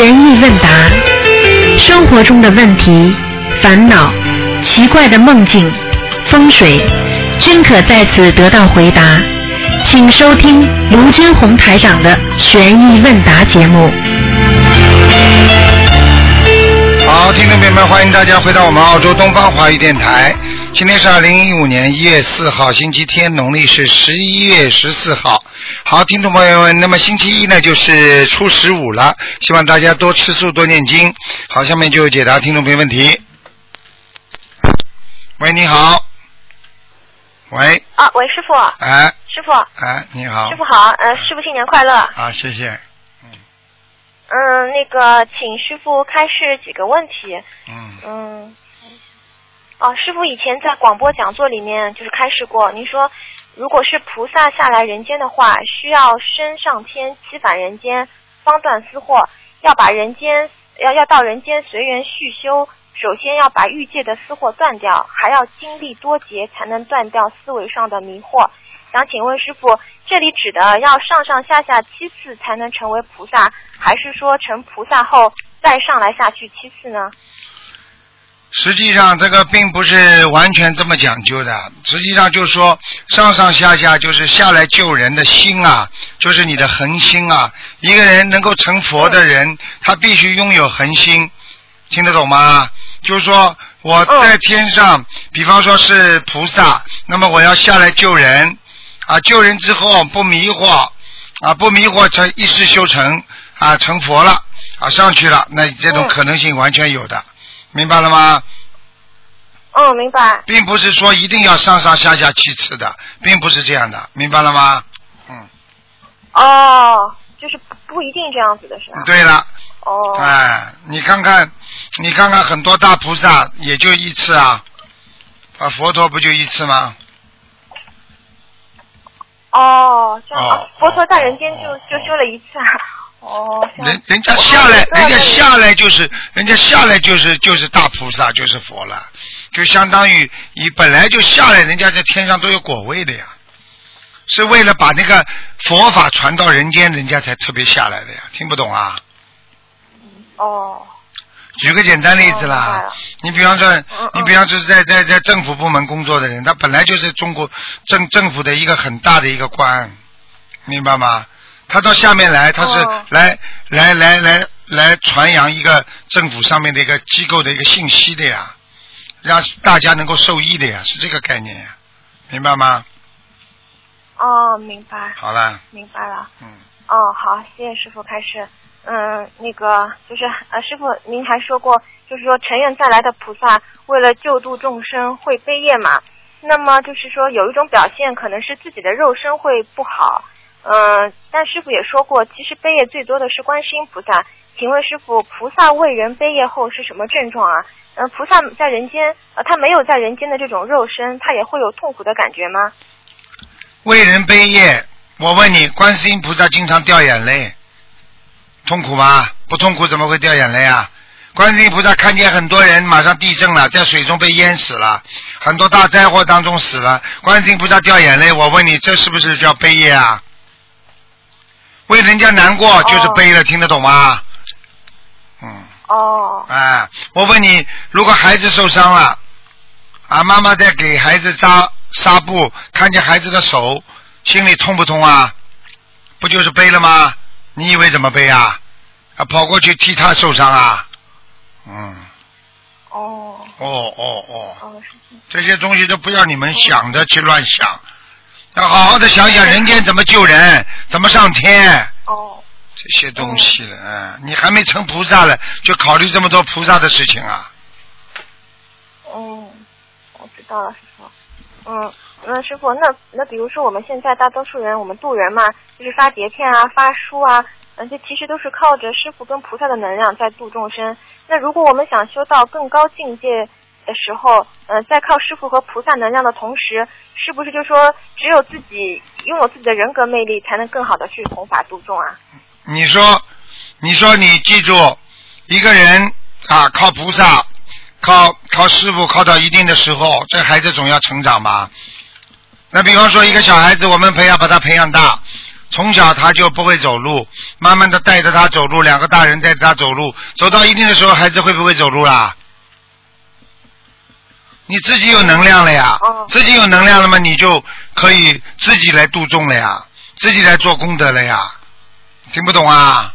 悬疑问答，生活中的问题、烦恼、奇怪的梦境、风水，均可在此得到回答。请收听卢军红台长的悬疑问答节目。好，听众朋友们，欢迎大家回到我们澳洲东方华语电台。今天是二零一五年一月四号，星期天，农历是十一月十四号。好，听众朋友们，那么星期一呢就是初十五了，希望大家多吃素，多念经。好，下面就解答听众朋友问题。喂，你好。喂，啊，喂，师傅，哎师傅，哎，你好师。傅好，呃，师傅新年快乐。啊，谢谢。嗯，那个，请师傅开示几个问题。嗯嗯，哦，师傅以前在广播讲座里面就是开示过，您说，如果是菩萨下来人间的话，需要升上天，七返人间，方断私货，要把人间要要到人间随缘续修，首先要把欲界的私货断掉，还要经历多劫才能断掉思维上的迷惑。想请问师傅，这里指的要上上下下七次才能成为菩萨，还是说成菩萨后再上来下去七次呢？实际上这个并不是完全这么讲究的，实际上就是说上上下下就是下来救人的心啊，就是你的恒心啊。一个人能够成佛的人，他必须拥有恒心，听得懂吗？就是说我在天上，比方说是菩萨，那么我要下来救人啊，救人之后不迷惑啊，不迷惑成一世修成啊，成佛了啊，上去了，那这种嗯可能性完全有的。明白了吗？哦，明白。并不是说一定要上上下下七次的，并不是这样的，明白了吗？嗯，哦，就是不不一定这样子的是吧？对了，哦，哎，你看看，你看看很多大菩萨也就一次啊，啊，佛陀不就一次吗？哦，这样哦啊，佛陀在人间就就修了一次啊。哦，人人家下来，人家下来就是，人家下来就是就是大菩萨，就是佛了，就相当于你本来就下来，人家在天上都有果位的呀，是为了把那个佛法传到人间，人家才特别下来的呀，听不懂啊？哦，举个简单例子啦了，你比方说你比方说是在在在政府部门工作的人，他本来就是中国政政府的一个很大的一个官，明白吗？他到下面来，他是哦来来来来来传扬一个政府上面的一个机构的一个信息的呀，让大家能够受益的呀，是这个概念呀，明白吗？哦，明白，好了，明白了。嗯，哦，好，谢谢师傅开始。嗯，那个就是呃，师傅您还说过，就是说成愿再来的菩萨为了救度众生会背业嘛。那么就是说有一种表现可能是自己的肉身会不好，嗯、但师傅也说过，其实悲业最多的是观世音菩萨。请问师傅，菩萨为人悲业后是什么症状啊？嗯、菩萨在人间，呃，他没有在人间的这种肉身，他也会有痛苦的感觉吗？为人悲业，我问你，观世音菩萨经常掉眼泪，痛苦吗？不痛苦怎么会掉眼泪啊？观世音菩萨看见很多人马上地震了，在水中被淹死了，很多大灾祸当中死了，观世音菩萨掉眼泪，我问你，这是不是叫悲业啊？为人家难过就是悲了，听得懂吗？嗯。哦，哎，我问你，如果孩子受伤了，啊，妈妈在给孩子扎纱布，看见孩子的手，心里痛不痛啊？不就是背了吗？你以为怎么背啊？啊，跑过去替他受伤啊？嗯，哦，哦哦哦，哦，这些东西都不要你们想着去乱想，要好好的想想人间怎么救人，怎么上天。哦。这些东西了，嗯，你还没成菩萨了，就考虑这么多菩萨的事情啊？嗯，我知道了，师傅。嗯，那师傅，那那比如说我们现在大多数人，我们渡人嘛，就是发碟片啊、发书啊，嗯，这其实都是靠着师傅跟菩萨的能量在度众生。那如果我们想修到更高境界的时候，嗯、在靠师傅和菩萨能量的同时，是不是就说只有自己拥有自己的人格魅力，才能更好的去弘法度众啊？你说，你说你记住，一个人啊，靠菩萨，靠靠师傅，靠到一定的时候，这孩子总要成长吧。那比方说一个小孩子，我们培养把他培养大，从小他就不会走路，慢慢的带着他走路，两个大人带着他走路，走到一定的时候，孩子会不会走路啦？你自己有能量了呀，哦。自己有能量了嘛，你就可以自己来度众了呀，自己来做功德了呀，听不懂啊？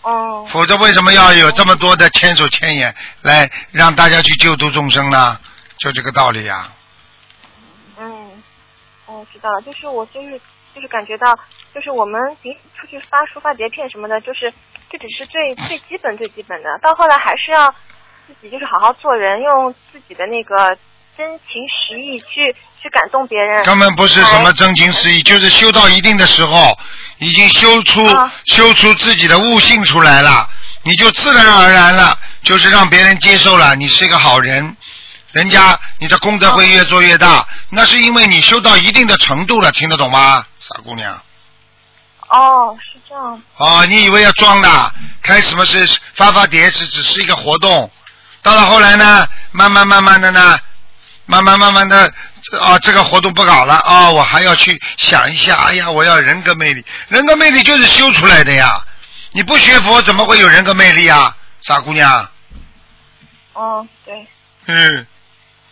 哦，否则为什么要有这么多的千手千眼来让大家去救度众生呢？就这个道理呀。嗯，我知道了，就是我就是就是感觉到，就是我们平时出去发书发碟片什么的，就是这只是最最基本最基本的，到后来还是要自己就是好好做人，用自己的那个真情实意去去感动别人。根本不是什么真情实意，就是修到一定的时候，已经修出、啊修出自己的悟性出来了，你就自然而然了，就是让别人接受了，你是一个好人，人家你的功德会越做越大，那是因为你修到一定的程度了，听得懂吗，傻姑娘？哦，是这样。哦，你以为要装的？开什么是发发碟是只是一个活动，到了后来呢，慢慢慢慢的呢，慢慢慢慢的，啊，这个活动不搞了啊、我还要去想一下，哎呀，我要人格魅力，人格魅力就是修出来的呀，你不学佛怎么会有人格魅力啊，傻姑娘？嗯，对，嗯，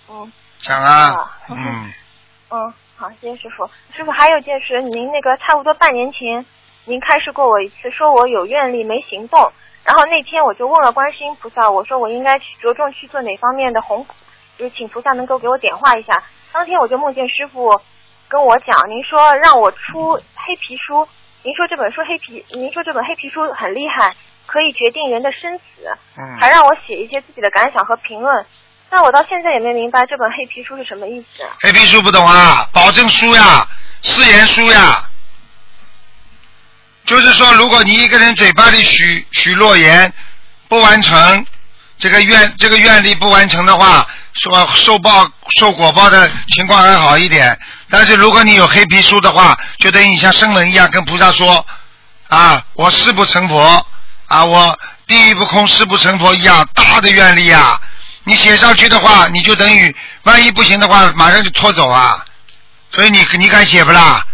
嗯讲啊啊，嗯，嗯，好，谢谢师傅。师傅还有件事，您那个差不多半年前，您开示过我一次，说我有愿力没行动。然后那天我就问了观世音菩萨，我说我应该去着重去做哪方面的弘，就是请菩萨能够给我点化一下。当天我就梦见师傅跟我讲，您说让我出黑皮书，您说这本书黑皮，您说这本黑皮书很厉害，可以决定人的生死，嗯还让我写一些自己的感想和评论。那我到现在也没明白这本黑皮书是什么意思。黑皮书不懂啊，保证书呀，誓言书呀，就是说，如果你一个人嘴巴里许许诺言不完成，这个愿这个愿力不完成的话，说受报受果报的情况还好一点。但是如果你有黑皮书的话，就等于你像圣人一样跟菩萨说啊，我誓不成佛啊，我地狱不空誓不成佛一样大的愿力啊。你写上去的话，你就等于万一不行的话，马上就拖走啊。所以你你敢写不啦？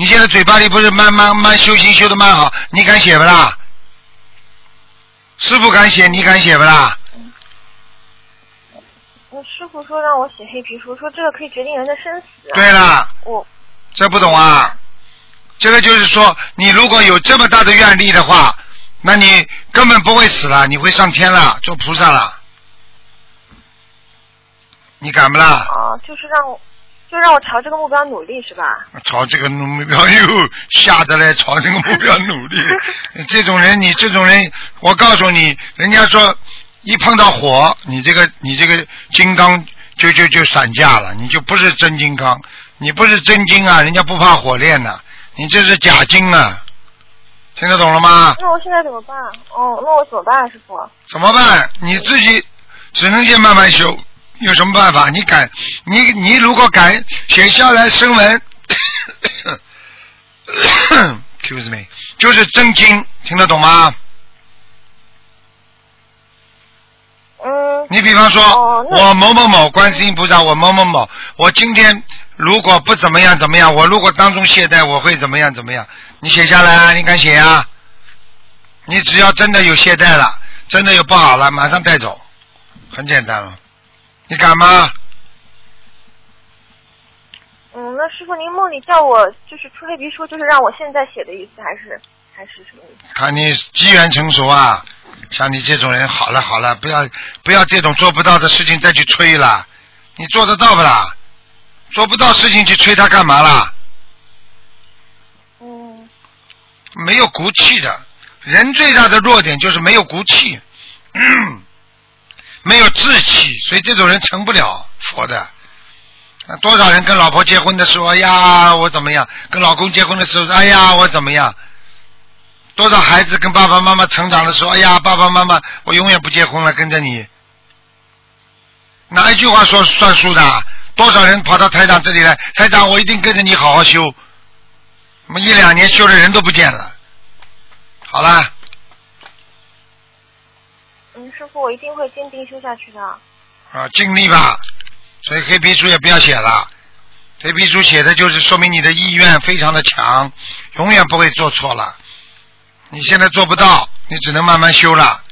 你现在嘴巴里不是慢慢慢修行修的蛮好，你敢写不啦？师傅敢写，你敢写不啦？我师傅说让我写黑皮书，说这个可以决定人的生死。对了，我这不懂啊？这个就是说，你如果有这么大的愿力的话，那你根本不会死了，你会上天了，做菩萨了。你敢不啦？啊，就是让我，就让我朝这个目标努力，是吧？朝这个目标又吓得来朝这个目标努力。这种人，你这种人，我告诉你，人家说一碰到火，你这个你这个金刚就就就散架了，你就不是真金刚，你不是真金啊，人家不怕火炼的，你这是假金啊，听得懂了吗？那我现在怎么办？哦，那我怎么办，师傅？怎么办？你自己只能先慢慢修，有什么办法？你敢，你你如果敢写下来声文，excuse me，就是真经，听得懂吗？嗯，你比方说，哦我某某某观世音菩萨，我某某某，我今天如果不怎么样怎么样，我如果当中懈怠，我会怎么样怎么样？你写下来啊，你敢写啊？你只要真的有懈怠了，真的有不好了，马上带走，很简单了。你敢吗？嗯，那师傅您梦里叫我就是出黑皮书，就是让我现在写的意思，还是还是什么意思？看你机缘成熟啊！像你这种人，好了好了，不要不要这种做不到的事情再去吹了，你做得到不啦？做不到事情去吹他干嘛啦？嗯，没有骨气的人最大的弱点就是没有骨气，没有志气，所以这种人成不了佛的。多少人跟老婆结婚的时候，哎呀，我怎么样？跟老公结婚的时候，哎呀，我怎么样？多少孩子跟爸爸妈妈成长的时候，哎呀，爸爸妈妈，我永远不结婚了，跟着你。哪一句话说算数的？多少人跑到台长这里来，台长，我一定跟着你好好修。那么一两年修的人都不见了。好了，傅，我一定会坚定修下去的。啊，尽力吧。所以黑皮书也不要写了，黑皮书写的就是说明你的意愿非常的强，永远不会做错了。你现在做不到，你只能慢慢修了，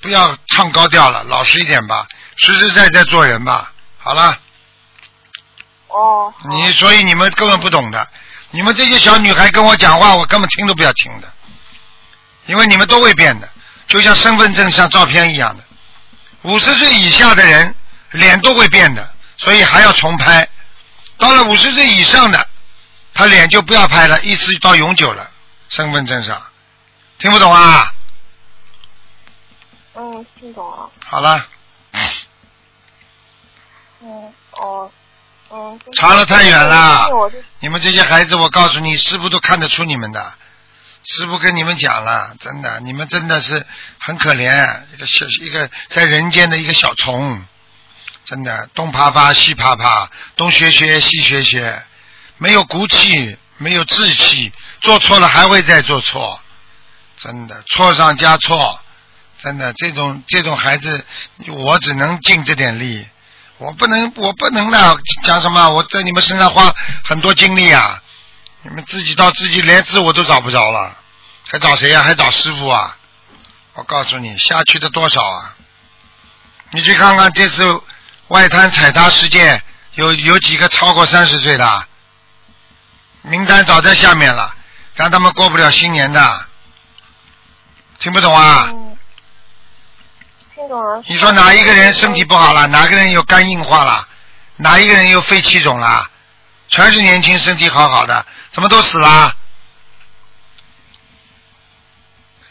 不要唱高调了，老实一点吧，实实在在做人吧。好了，哦，你所以你们根本不懂的，你们这些小女孩跟我讲话，我根本听都不要听的，因为你们都会变的，就像身份证像照片一样的，五十岁以下的人脸都会变的，所以还要重拍。到了五十岁以上的，他脸就不要拍了，一直到永久了，身份证上，听不懂啊？嗯，听懂了。好了，嗯，哦，嗯。就是差得太远了你们这些孩子，我告诉你，师傅都看得出你们的。师傅跟你们讲了，真的，你们真的是很可怜，一个小一个在人间的一个小虫，真的东爬爬西爬爬，东学学西学学，没有骨气，没有志气，做错了还会再做错，真的错上加错，真的这种这种孩子，我只能尽这点力。我不能，我不能那，讲什么？我在你们身上花很多精力啊！你们自己到自己连自我都找不着了，还找谁呀、还找师傅啊？我告诉你，下去的多少啊？你去看看这次外滩踩踏事件，有有几个超过三十岁的？名单早在下面了，让他们过不了新年的。听不懂啊？嗯，听懂了。你说哪一个人身体不好了？哪个人有肝硬化了？哪一个人有肺气肿了？全是年轻身体好好的，怎么都死了？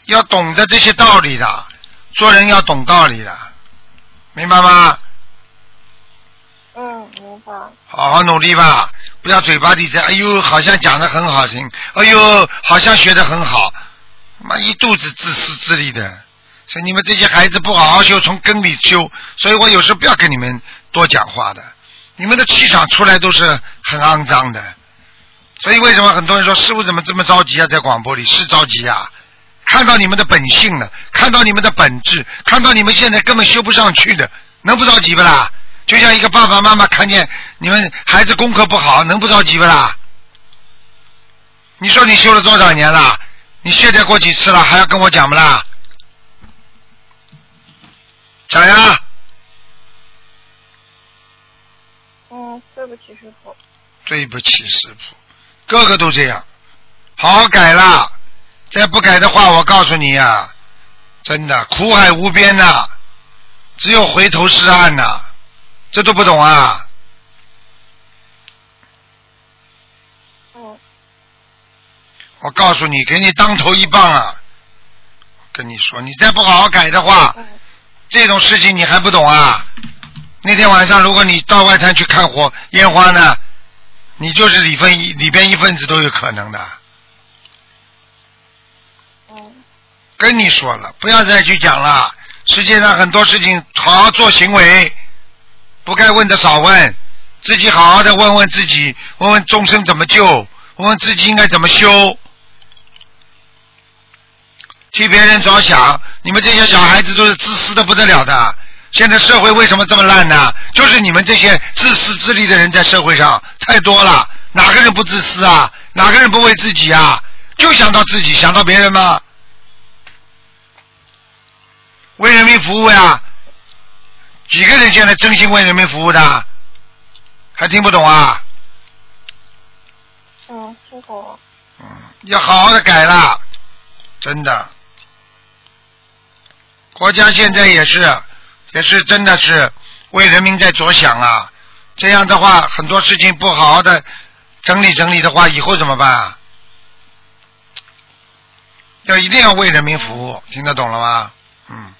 要懂得这些道理的，做人要懂道理的，明白吗？嗯，明白。好好努力吧，不要嘴巴里在，哎呦，好像讲的很好听，哎呦，好像学的很好，妈一肚子自私自利的，所以你们这些孩子不好好修，从根里修，所以我有时候不要跟你们多讲话的，你们的气场出来都是很肮脏的，所以为什么很多人说师傅怎么这么着急啊？在广播里是着急啊，看到你们的本性了，看到你们的本质，看到你们现在根本修不上去的，能不着急不啦？就像一个爸爸妈妈看见你们孩子功课不好，能不着急不啦？你说你修了多少年了？你懈怠过几次了？还要跟我讲不啦？讲呀！对不起，师傅。对不起，师傅，个个都这样，好好改啦！再不改的话，我告诉你呀、真的苦海无边呐、只有回头是岸呐、这都不懂啊！嗯我告诉你，给你当头一棒啊！跟你说，你再不好好改的话，嗯这种事情你还不懂啊？那天晚上，如果你到外滩去看火烟花呢，你就是里分一里边一份子都有可能的。嗯跟你说了，不要再去讲了。世界上很多事情，好好做行为，不该问的少问，自己好好的问问自己，问问众生怎么救，问问自己应该怎么修，替别人着想。你们这些小孩子都是自私的不得了的。现在社会为什么这么烂呢？就是你们这些自私自利的人在社会上太多了。哪个人不自私啊？哪个人不为自己啊？就想到自己，想到别人吗？为人民服务呀，几个人现在真心为人民服务的？还听不懂啊？嗯，听懂了。嗯，要好好的改了，真的。国家现在也是，也是真的是为人民在着想啊。这样的话，很多事情不好好的整理整理的话，以后怎么办啊？要一定要为人民服务，听得懂了吗？嗯，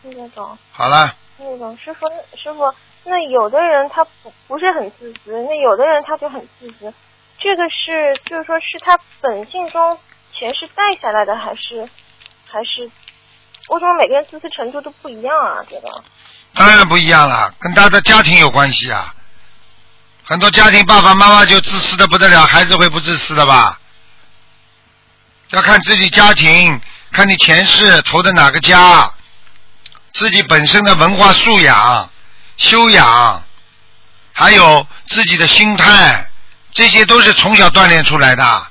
听得懂，好了。听得懂。师傅，师傅，那有的人他不不是很自私，那有的人他就很自私。这个是就是说是他本性中前世带下来的，还是还是为什么每个人自私程度都不一样啊？这个。当然不一样了，跟他的家庭有关系啊。很多家庭爸爸妈妈就自私的不得了，孩子会不自私的吧？要看自己家庭，看你前世投的哪个家，自己本身的文化素养、修养，还有自己的心态，这些都是从小锻炼出来的。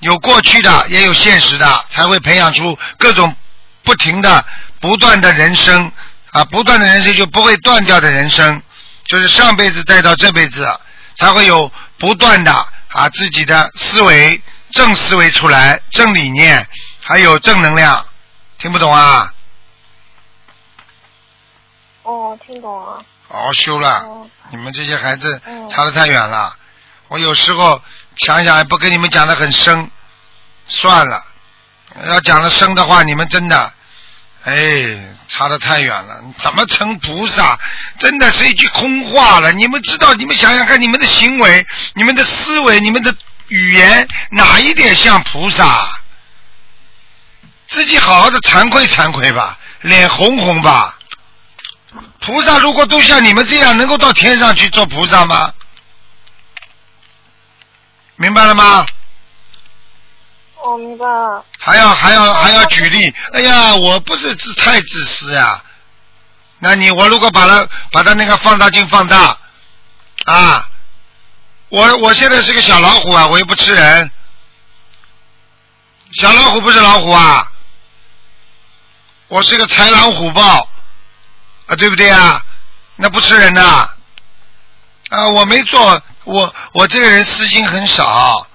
有过去的，也有现实的，才会培养出各种不停的、不断的人生啊，不断的人生就不会断掉的人生，就是上辈子带到这辈子，才会有不断的啊自己的思维正思维出来，正理念，还有正能量，听不懂啊？哦，听懂了。好好修了，哦，你们这些孩子嗯差得太远了。我有时候想想，也不跟你们讲的很深，算了。要讲的深的话，你们真的，哎，差得太远了。怎么成菩萨？真的是一句空话了。你们知道？你们想想看，你们的行为、你们的思维、你们的语言，哪一点像菩萨？自己好好的惭愧惭愧吧，脸红红吧。菩萨如果都像你们这样，能够到天上去做菩萨吗？明白了吗？哦，明白了。还要还要还要举例？哎呀，我不是自太自私呀。那你我如果把它把它那个放大镜放大啊，我我现在是个小老虎啊，我又不吃人。小老虎不是老虎啊，我是个豺狼虎豹啊，对不对啊？那不吃人的啊，我没做，我我这个人私心很少。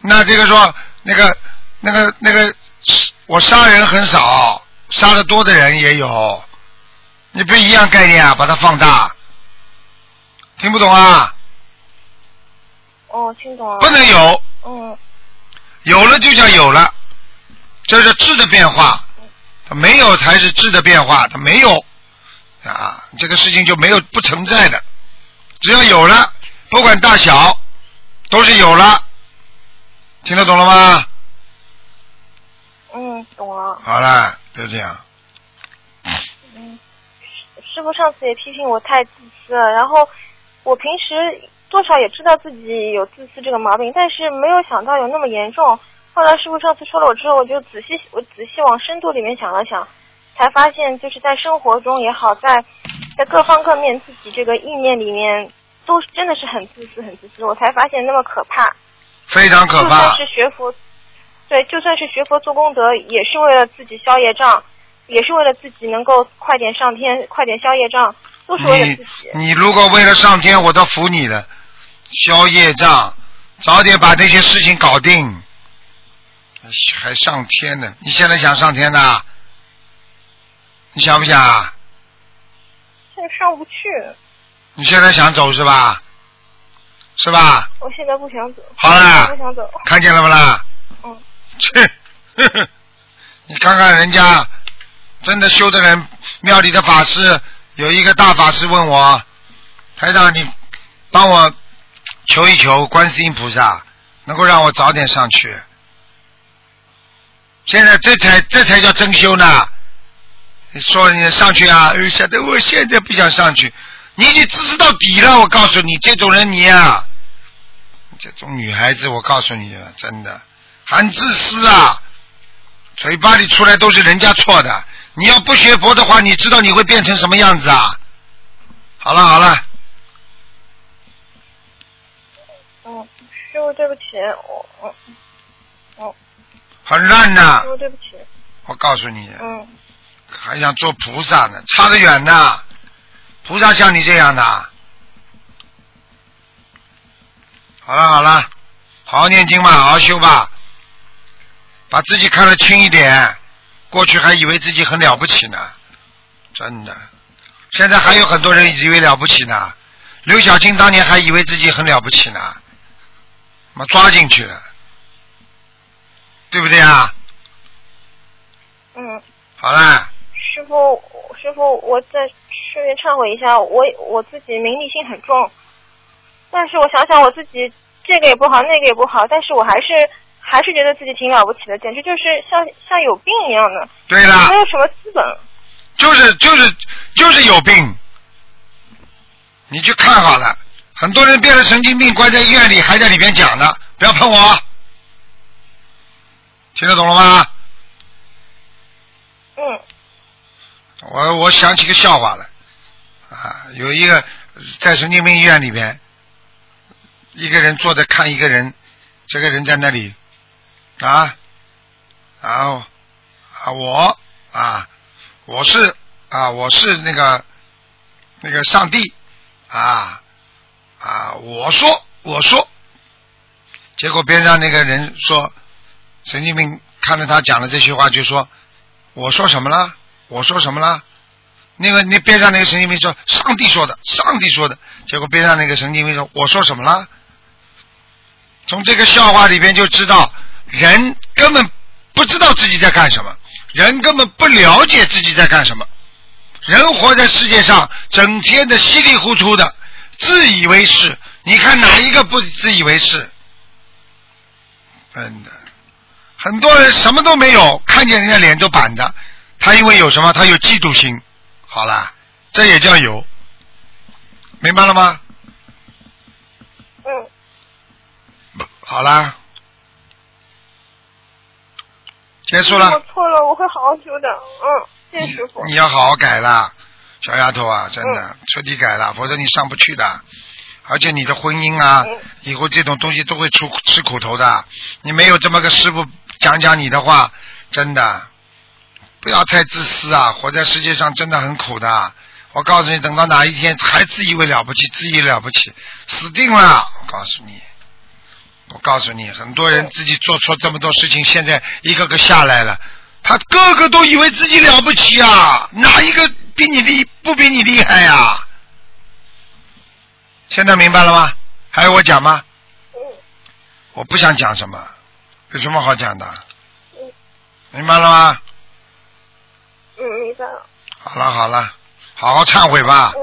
那这个说那个那个那个，我杀人很少，杀的多的人也有，你不一样概念啊，把它放大，听不懂啊？哦，听懂了。不能有，嗯，有了就叫有了，这是质的变化，它没有才是质的变化，它没有。啊，这个事情就没有不存在的，只要有了，不管大小，都是有了，听得懂了吗？嗯，懂了。好了，就这样。嗯，师傅上次也批评我太自私了，然后我平时多少也知道自己有自私这个毛病，但是没有想到有那么严重。后来师傅上次说了我之后，我就仔细我仔细往深度里面想了想，才发现就是在生活中也好，在在各方各面自己这个意念里面，都真的是很自私很自私，我才发现那么可怕。非常可怕就怕算。是学佛，对，就算是学佛做功德，也是为了自己消业障，也是为了自己能够快点上天，快点消业障，都是为了自己。你你如果为了上天，我都服你了。消业障，早点把这些事情搞定，还上天呢？你现在想上天呐？你想不想啊？现在上不去，你现在想走是吧？是吧？我现在不想走。好了不想走。看见了不啦？嗯，切，你看看人家真的修的人，庙里的法师有一个大法师问我，台长你帮我求一求观世音菩萨，能够让我早点上去。现在这才这才叫真修呢。你说你上去啊？哎，晓得我现在不想上去，你已经自私到底了。我告诉你，这种人你啊、这种女孩子，我告诉你啊，真的很自私啊，嘴巴里出来都是人家错的。你要不学佛的话，你知道你会变成什么样子啊？好了好了，嗯，师傅对不起，我我我，很烂呐师！傅对不起，我告诉你，嗯还想做菩萨呢，差得远呢。菩萨像你这样的。好了好了，好好念经吧，好好修吧，把自己看得轻一点。过去还以为自己很了不起呢，真的。现在还有很多人以为了不起呢。刘晓庆当年还以为自己很了不起呢，妈抓进去了，对不对啊？嗯，好啦，师傅师傅，我再顺便忏悔一下，我我自己名利心很重，但是我想想我自己这个也不好，那个也不好，但是我还是还是觉得自己挺了不起的，简直就是像像有病一样的，对啦没。有什么资本。就是就是就是有病，你去看好了，很多人变了神经病，关在医院里还在里面讲呢，不要碰我，听得懂了吗？嗯。我我想起个笑话来，啊，有一个在神经病医院里边，一个人坐着看一个人，这个人在那里啊，然后啊我啊我是啊我是那个那个上帝啊啊我说我说，结果边上那个人说神经病看着他讲的这句话就说我说什么了我说什么了。那个那边上那个神经病说上帝说的，上帝说的，结果边上那个神经病说我说什么了？从这个笑话里边就知道，人根本不知道自己在干什么，人根本不了解自己在干什么。人活在世界上，整天的稀里糊涂的，自以为是。你看哪一个不自以为是？真的，很多人什么都没有，看见人家脸都板的，他因为有什么？他有嫉妒心。好了，这也叫有，明白了吗？嗯。好啦，结束了。我错了，我会好好修的。嗯，谢谢师傅。你要好好改啦，小丫头啊，真的、嗯彻底改了，否则你上不去的。而且你的婚姻啊，嗯以后这种东西都会出吃苦头的。你没有这么个师傅讲讲你的话，真的不要太自私啊！活在世界上真的很苦的。我告诉你，等到哪一天还自以为了不起，自以为了不起，死定了！我告诉你，我告诉你，很多人自己做错这么多事情，现在一个个下来了，他个个都以为自己了不起啊，哪一个比你厉不比你厉害呀、现在明白了吗？还有我讲吗？嗯我不想讲什么，有什么好讲的？嗯明白了吗？嗯，明白了。好了好了，好好忏悔吧。嗯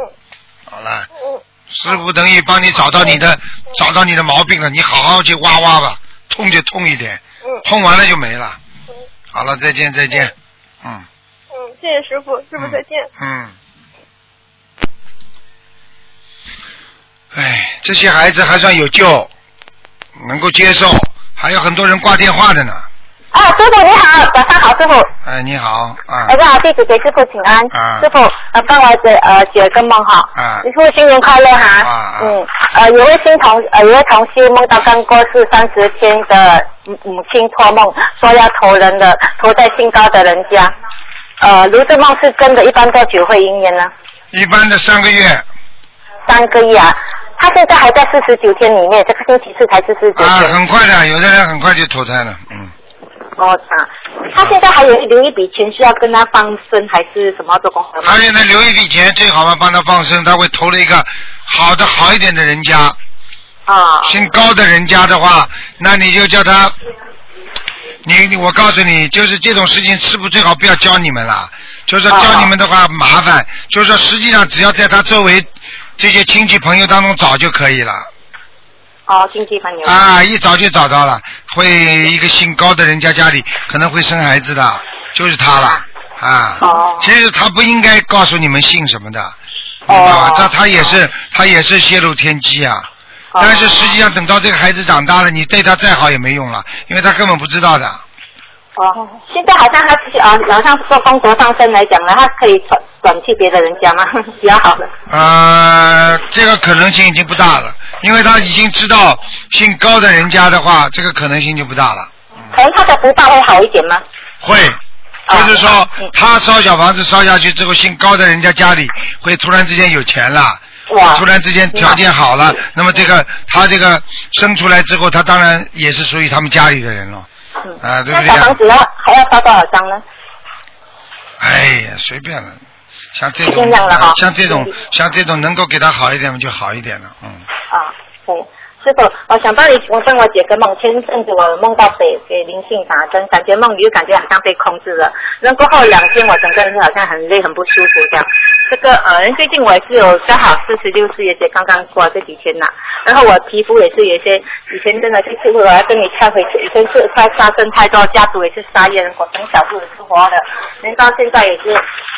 好了，嗯师傅等于帮你找到你的找到你的毛病了，你好好去挖挖吧，痛就痛一点，嗯痛完了就没了。嗯好了，再见再见。嗯嗯，谢谢师傅，师傅再见。嗯。哎，这些孩子还算有救，能够接受，还有很多人挂电话的呢。啊，师傅你好，早上好，师傅。哎，你好啊大家好，弟子给师傅请安。啊师傅，呃，帮我解呃解个梦哈。啊师傅新年快乐哈。啊啊嗯，呃，有位新同呃有位同事梦到刚过世三十天的母母亲托梦，说要投人的，投在姓高的人家。呃，如这梦是真的，一般多久会应验呢？一般的三个月三个月啊。他现在还在四十九天里面，这个星期四才是四十九啊，天。很快的，有的人很快就投胎了，嗯。哦，啊，他现在还有留一笔钱需要跟他放生，还是什么做功德？他现在留一笔钱，最好嘛帮他放生，他会投了一个好的好一点的人家，啊，姓高的人家的话，那你就叫他，你你我告诉你，就是这种事情，师傅最好不要教你们了。就是说教你们的话麻烦，就是说实际上只要在他周围这些亲戚朋友当中找就可以了。哦，亲戚朋友。啊，一找就找到了，会一个姓高的人家家里可能会生孩子的，就是他了啊。哦其实他不应该告诉你们姓什么的，明白吧哦？这他也是他也是泄露天机啊。哦但是实际上等到这个孩子长大了，你对他再好也没用了，因为他根本不知道的。哦，现在好像他是啊，好像做功德放生来讲呢，他可以转转去别的人家吗？比较好的。呃，这个可能性已经不大了，因为他已经知道姓高的人家的话，这个可能性就不大了。可能他的福报会好一点吗？会，啊就是说嗯他烧小房子烧下去之后，姓高的人家家里会突然之间有钱了。哇，突然之间条件好了，那么这个他这个生出来之后，他当然也是属于他们家里的人了。嗯啊对不对啊那小房子要还要烧多少张呢？哎呀，随便了，像这种像这种嗯像这种能够给他好一点嘛就好一点了，嗯。啊，对。师傅，我想帮你，我帮我解个梦。前阵子我梦到给给灵性打针，感觉梦里就感觉好像被控制了。然后过后两天，我整个人就好像很累、很不舒服这样。这个呃，最近我也是有刚好四十六岁，也是刚刚过这几天呐。然后我皮肤也是有些，以前真的是，我要跟你忏悔，以前是太杀生太多，家族也是杀业，我从小就也是活的，人到现在也是，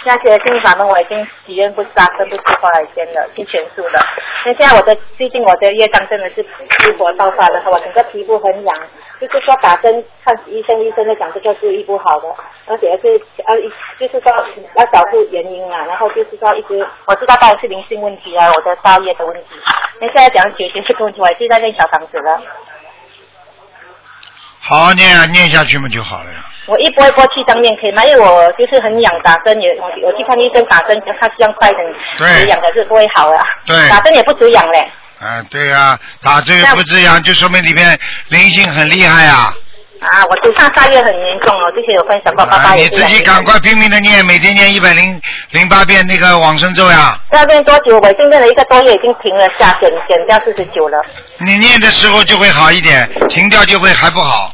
现在学了心法呢，我已经许愿不杀生、不吃花海鲜了，是全素的。那现在我的最近我的业障真的是失火爆发了，我整个皮肤很痒，就是说打针看医生，医生在讲这个是医不好的，而且是呃就是说要找出原因啊，然后就是说一直我知道到底是灵性问题啊，我的造业的问题，那现在讲解决这个问题，我就在练小房子了。好好念啊，念下去嘛就好了呀。我一波一波去当面可以吗？因为我就是很痒，打针也我我去看医生打针，他希望快点对止痒的是不会好的。对打针也不止痒嘞。啊，对呀、打这个不这样，就说明里面灵性很厉害呀、啊，我手上沙叶很严重哦，之前有分享过，爸啊。爸你自己赶快拼命的念，每天念一百零零八遍那个往生咒呀。要练多久？我已经练了一个多月，已经停了下，减减掉四十九了。你念的时候就会好一点，停掉就会还不好。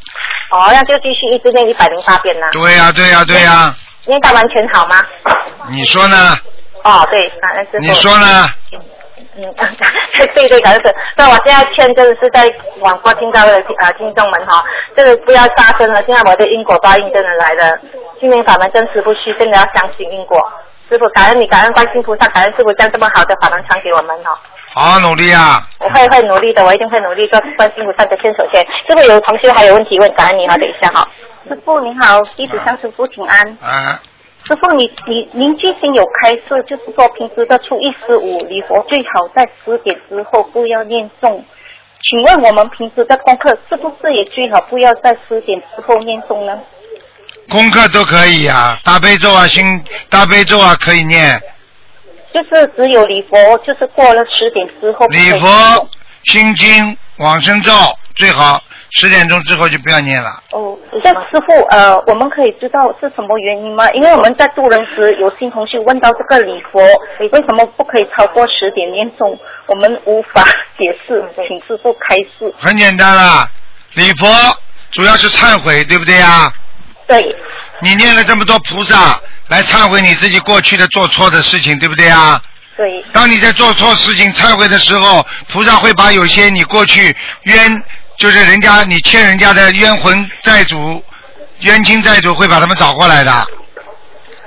哦，那就继续一直念一百零八遍呢。对呀、对呀、对呀、念到完全好吗？你说呢？哦，对，感恩师傅。你说呢？嗯，对对，感恩师。那我现在劝真的是在广播听到的呃听众们哈，这个不要杀生了。现在我的因果报应真的来了，心灵法门真实不虚，真的要相信因果。师傅，感恩你，感恩观世音菩萨，感恩师傅将这么好的法门传给我们哦。好好努力啊！我会会努力的，我一定会努力做观世音菩萨的牵手线。师傅有同学还有问题问，感恩你哈，等一下哈。师傅您好，弟子向师傅请安。啊，师傅，你你您最近有开设，就是说平时的初一十五礼佛最好在十点之后不要念诵。请问我们平时的功课是不是也最好不要在十点之后念诵呢？功课都可以啊，大悲咒啊，心大悲咒啊可以念，就是只有礼佛，就是过了十点之后礼佛、心经、往生咒最好十点钟之后就不要念了。哦，这师傅，呃，我们可以知道是什么原因吗？因为我们在渡人时有新同学问到这个礼佛为什么不可以超过十点念诵，我们无法解释，请师傅开示。很简单啦，礼佛主要是忏悔，对不对呀？对，你念了这么多菩萨来忏悔你自己过去的做错的事情，对不对啊？对，当你在做错事情忏悔的时候，菩萨会把有些你过去冤，就是人家你欠人家的冤魂债主、冤亲债主会把他们找过来的。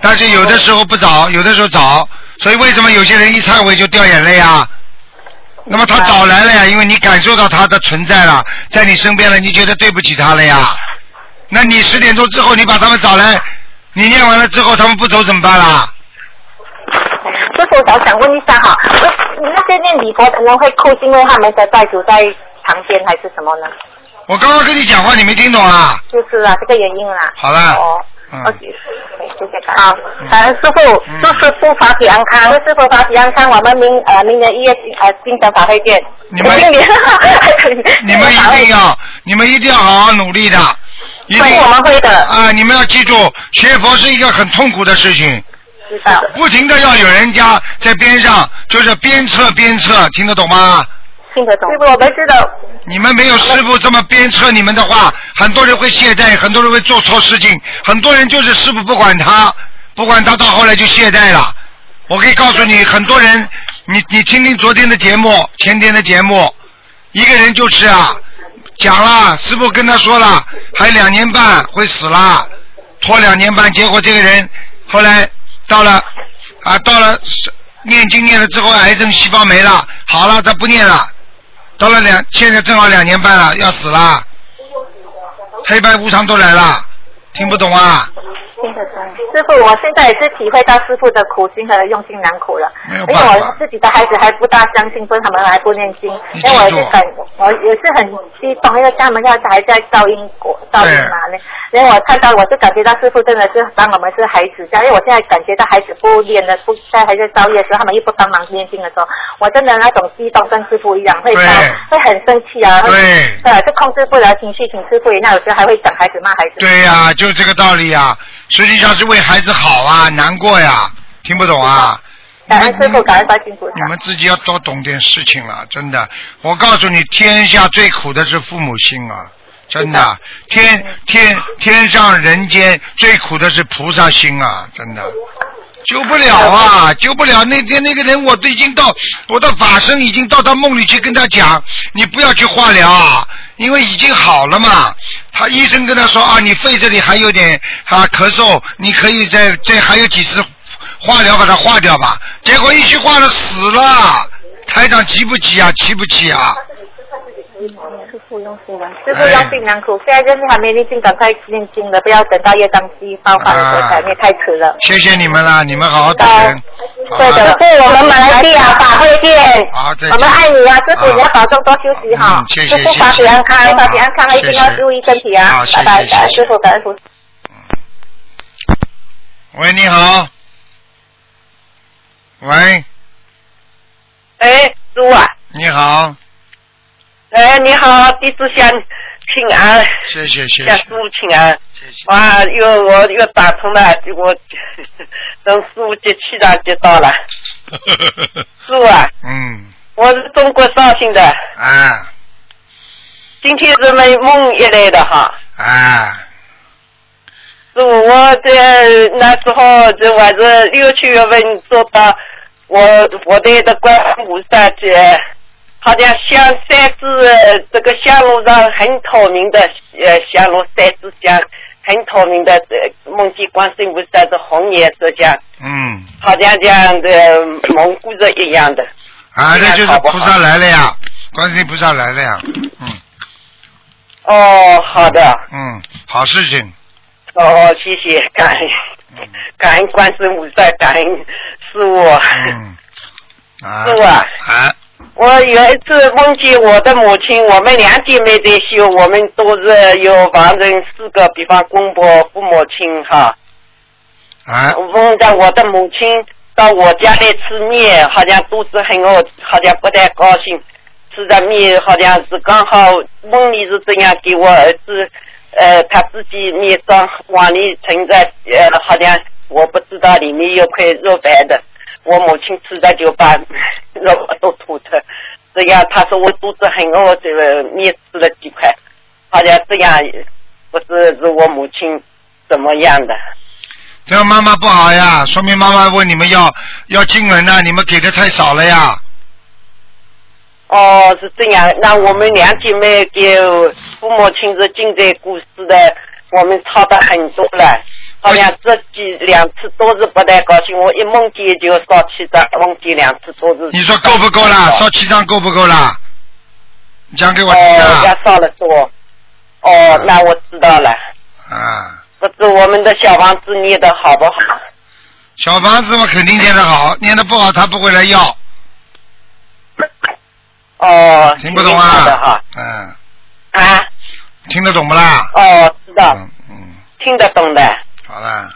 但是有的时候不找，有的时候找，所以为什么有些人一忏悔就掉眼泪啊？那么他找来了呀，因为你感受到他的存在了，在你身边了，你觉得对不起他了呀？那你十点钟之后你把他们找来，你念完了之后他们不走怎么办啦？就是，我想问一下哈，那些念礼佛的人会哭，是因为他们的债主在旁边还是什么呢？我刚刚跟你讲话，你没听懂啊？就是啊，这个原因啦。好了哦。嗯 OK，谢谢。好，感恩师傅，嗯祝师傅法体安康，祝师傅法体安康。我们明呃明年一月呃精神法会见。你们 你们一定要，你们一定要好好努力的，一定会，我们会的。啊！你们要记住，学佛是一个很痛苦的事情，知道。不停的要有人家在边上，就是鞭策鞭策，听得懂吗？听得懂。师傅，我们知道。你们没有师傅这么鞭策你们的话，很多人会懈怠，很多人会做错事情，很多人就是师傅不管他，不管他到后来就懈怠了。我可以告诉你，很多人，你你听听昨天的节目，前天的节目，一个人就是啊，讲了，师傅跟他说了，还有两年半会死了，拖两年半，结果这个人后来到了啊，到了念经念了之后，癌症细胞没了，好了，他不念了。到了两，现在正好两年半了，要死了，黑白无常都来了，听不懂啊？听得懂。师傅，我现在也是体会到师傅的苦心和用心良苦了。因为没有办法我自己的孩子还不大相信，所以他们还不念经。你因为我也是很，我也是很激动，因为他们要还在造因果、造因嘛。呢因为我看到，我是感觉到师傅真的是当我们是孩子家，因为我现在感觉到孩子不念的，不在还在造业的时候，他们又不帮忙念经的时候，我真的那种激动跟师傅一样，会对会很生气啊。对对，就控制不了情绪，请师傅也那有时候还会讲孩子、骂孩子。对呀、就这个道理呀、实际上是为孩子好啊，难过呀，听不懂啊？感恩师傅，感恩观世音菩萨你。们自己要多懂点事情了，真的。我告诉你，天下最苦的是父母心啊，真的。天天天上人间最苦的是菩萨心啊，真的。救不了啊，救不了。那天那个人，我都已经到我的法身已经到他梦里去跟他讲，你不要去化疗啊，因为已经好了嘛。他医生跟他说啊，你肺这里还有点啊咳嗽，你可以再再还有几次化疗把它化掉吧。结果一去化了死了，台长急不急啊？急不急啊？师傅用心吧，师傅用心良苦。现在就是还没念经，赶快念经了，不要等到业障期爆发的时候才念，太迟了。谢谢你们啦，你们好好打人。好对的，是我们马来西亚法会见。好，再见。我们爱你啊，师傅，你要保重，多休息哈。嗯谢谢师傅法体安康，法体安康，一定要谢谢注意身体啊好。谢谢拜拜，谢谢感恩师傅，感恩菩萨。喂，你好。喂，哎，师傅啊，你好，哎，你好，弟子向请安，谢谢谢谢向师傅请安。谢谢。哇，又我又打通了，我 等师傅接气场接到了。师傅啊，嗯，我是中国绍兴的，啊今天是没梦一类的哈。啊，师傅，我在那时候这我是六七月份做到我我的的观世菩萨节，好像香三支这个香炉上很透明的呃香炉三支香，很透明的呃梦见观世音菩萨是红颜色香，嗯，好像像的蒙古人一样的。啊，那就是菩萨来了呀，观世音菩萨来了呀，嗯。哦，好的，嗯，好事情，哦，谢谢，感恩。嗯。感恩观世音菩萨，感恩师傅。嗯，啊，师傅啊。啊，我有一次梦见我的母亲，我们两姐妹在修，我们都是有房人四个，比方公婆、父母亲哈。啊，梦到我的母亲到我家来吃面，好像肚子很饿，好像不太高兴，吃的面好像是刚好梦里是这样给我儿子，呃，他自己面上碗里盛着，呃，好像我不知道里面有块肉白的，我母亲吃的就把肉都吐出，这样他说我肚子很饿，这个面吃了几块，好像这样不是是我母亲怎么样的。这样妈妈不好呀，说明妈妈问你们要要经文呢，你们给的太少了呀，哦，是这样。那我们两姐妹给父母亲是近代故事的，我们抄的很多了。好像这几两次都是不太高兴，我一梦见就烧七张，梦见两次都是。你说够不够啦？烧七张够不够啦？你讲给我听哦，要啊！烧了多。哦，那我知道了。啊，不知我们的小房子念的好不好？小房子嘛肯定念得好，念的不好他不会来要，哦，听不懂挺好的啊哈？？嗯，啊，听得懂不啦？哦，知道，嗯嗯，听得懂的。好了，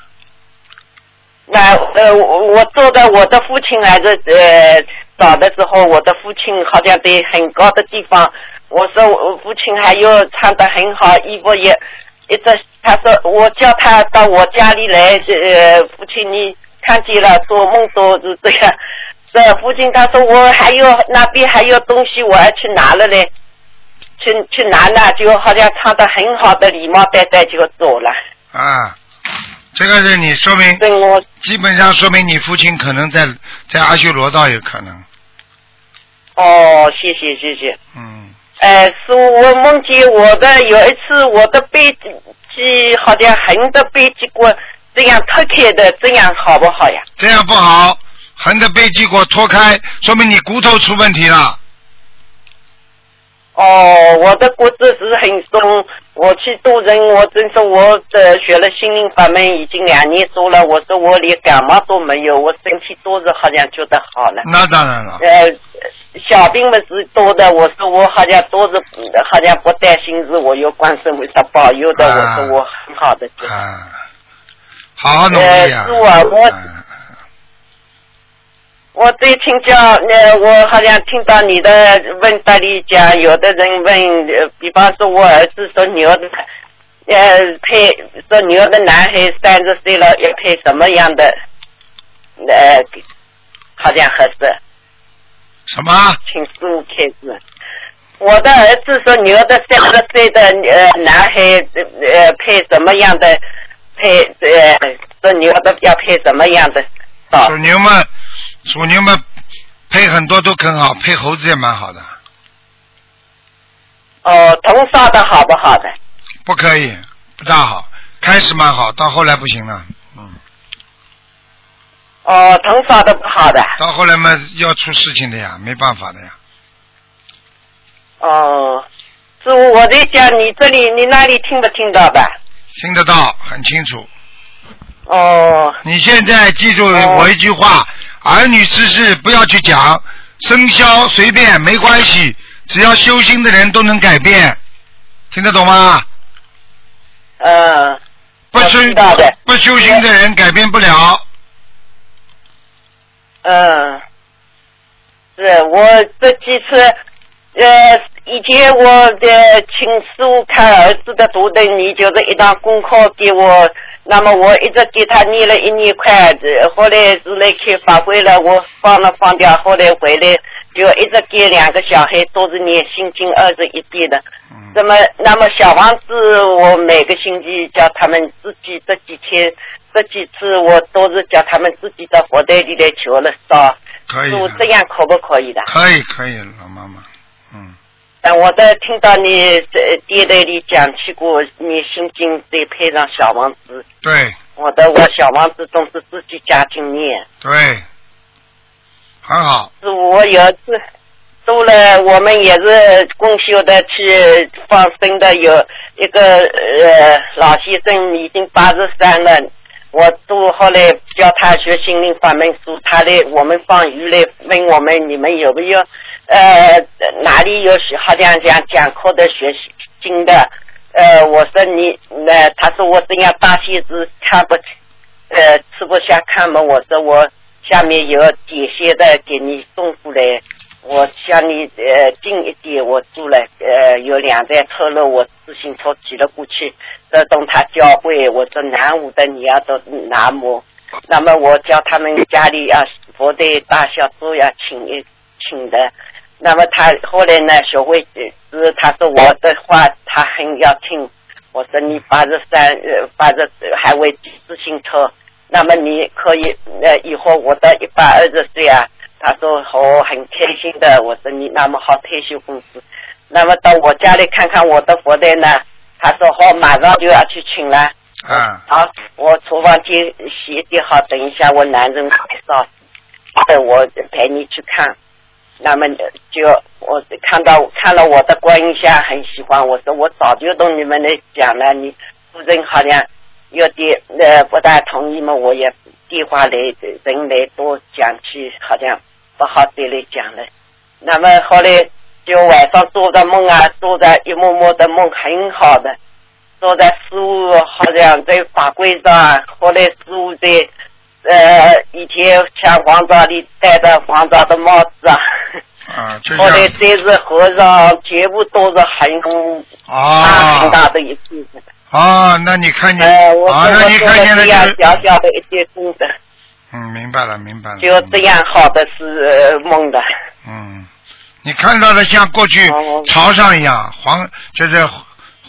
那呃，我我做的我的父亲还是呃早的时候，我的父亲好像在很高的地方。我说我父亲还有穿的很好，衣服也一直。他说我叫他到我家里来，呃，父亲你看见了，做梦都是这样。这父亲他说我还有那边还有东西，我要去拿了嘞。去去拿呢，就好像穿的很好的礼帽戴戴就走了。啊，这个是你说明，基本上说明你父亲可能在在阿修罗道有可能，哦，谢谢谢谢。嗯，哎，是我梦见我的有一次我的背脊好像横的背脊骨这样脱开的，这样好不好呀？这样不好，横的背脊骨脱开，说明你骨头出问题了。哦，我的骨质是很松，我去渡人，我真说我的学了心灵法门已经两年多了，我说我连感冒都没有，我身体都是好像觉得好了。那当然了，呃，小病们是多的，我说我好像都是好像不担心，是我有观世为他保佑的，啊我说我很好的。啊，好好努力啊！呃是啊我嗯我最请教，呃，我好像听到你的问答里讲，有的人问，呃，比方说我儿子说牛的，呃，配说牛的男孩三十岁了，要配什么样的，呃，好像合适，什么？请师傅开始。我的儿子说牛的三十岁的呃男孩，呃，配什么样的配呃，说牛的要配什么样的道属牛们，属牛嘛配很多都很好，配猴子也蛮好的，哦，同烧的好不好的？不可以，不大好。开始蛮好，到后来不行了，嗯，哦，同烧的不好的。到后来嘛要出事情的呀，没办法的呀。哦，师傅，我在讲你这里，你那里听不听到的？听得到，很清楚。哦，你现在记住哦我一句话：儿女之事不要去讲，生肖随便没关系，只要修心的人都能改变，听得懂吗？嗯，我不修不修行的人改变不了。嗯，是我这几次，呃，以前我的请师傅看儿子的图腾，你就是一张功课给我，那么我一直给他捏了一捏筷子后来是来开法会了，我放了放掉，后来回来就一直给两个小孩都是念心经二十一遍的。嗯那么，那么小房子，我每个星期叫他们自己这几天、这几次，我都是叫他们自己到佛袋里来求了烧。可以这样可不可以的？可以可以，老妈妈，嗯，但我在听到你在电台里讲起过，你心经得配上小王子，对。我的我小王子总是自己加经念。对，很好，是我有一次做了，我们也是共修的去放生的，有一个呃老先生已经八十三了，我都后来教他学心灵法门书，他来我们放鱼来问我们你们有没有呃哪里有学好像讲讲课的学习经的，呃我说你呃他说我这样大写字看不呃吃不下看嘛，我说我下面有点心的给你送过来。我向你呃近一点，我住了呃有两台车了，我自行车骑了过去，这动他教会，我说南无的你要到南无，那么我叫他们家里要佛的大小都要请一请的，那么他后来呢学会是他说我的话他很要听，我说你八十三呃八十还会骑自行车，那么你可以呃以后我到一百二十岁啊。他说好，很开心的。我说你那么好退休工资，那么到我家里看看我的佛台呢？他说好，马上就要去请了。嗯，好，我厨房间洗点好，等一下我男人快烧，呃，我陪你去看。那么就我看到看了我的观音像，很喜欢。我说我早就同你们来讲了，你夫人好像有点呃不大同意嘛，我也电话来人来多讲起，好像不好再来讲了。那么后来就晚上做的梦啊，做的一幕幕的梦很好的。坐在师傅好像在法柜上，后来师傅在呃以前像皇上里戴的皇上的帽子啊，啊，就后来这是和尚全部都是很大很啊。大的一次。啊，那你看见啊，说那你看见了这样就小小的一件功德，嗯，明白了明白了，就这样好的是呃梦的。嗯，你看到的像过去哦。朝上一样，皇就是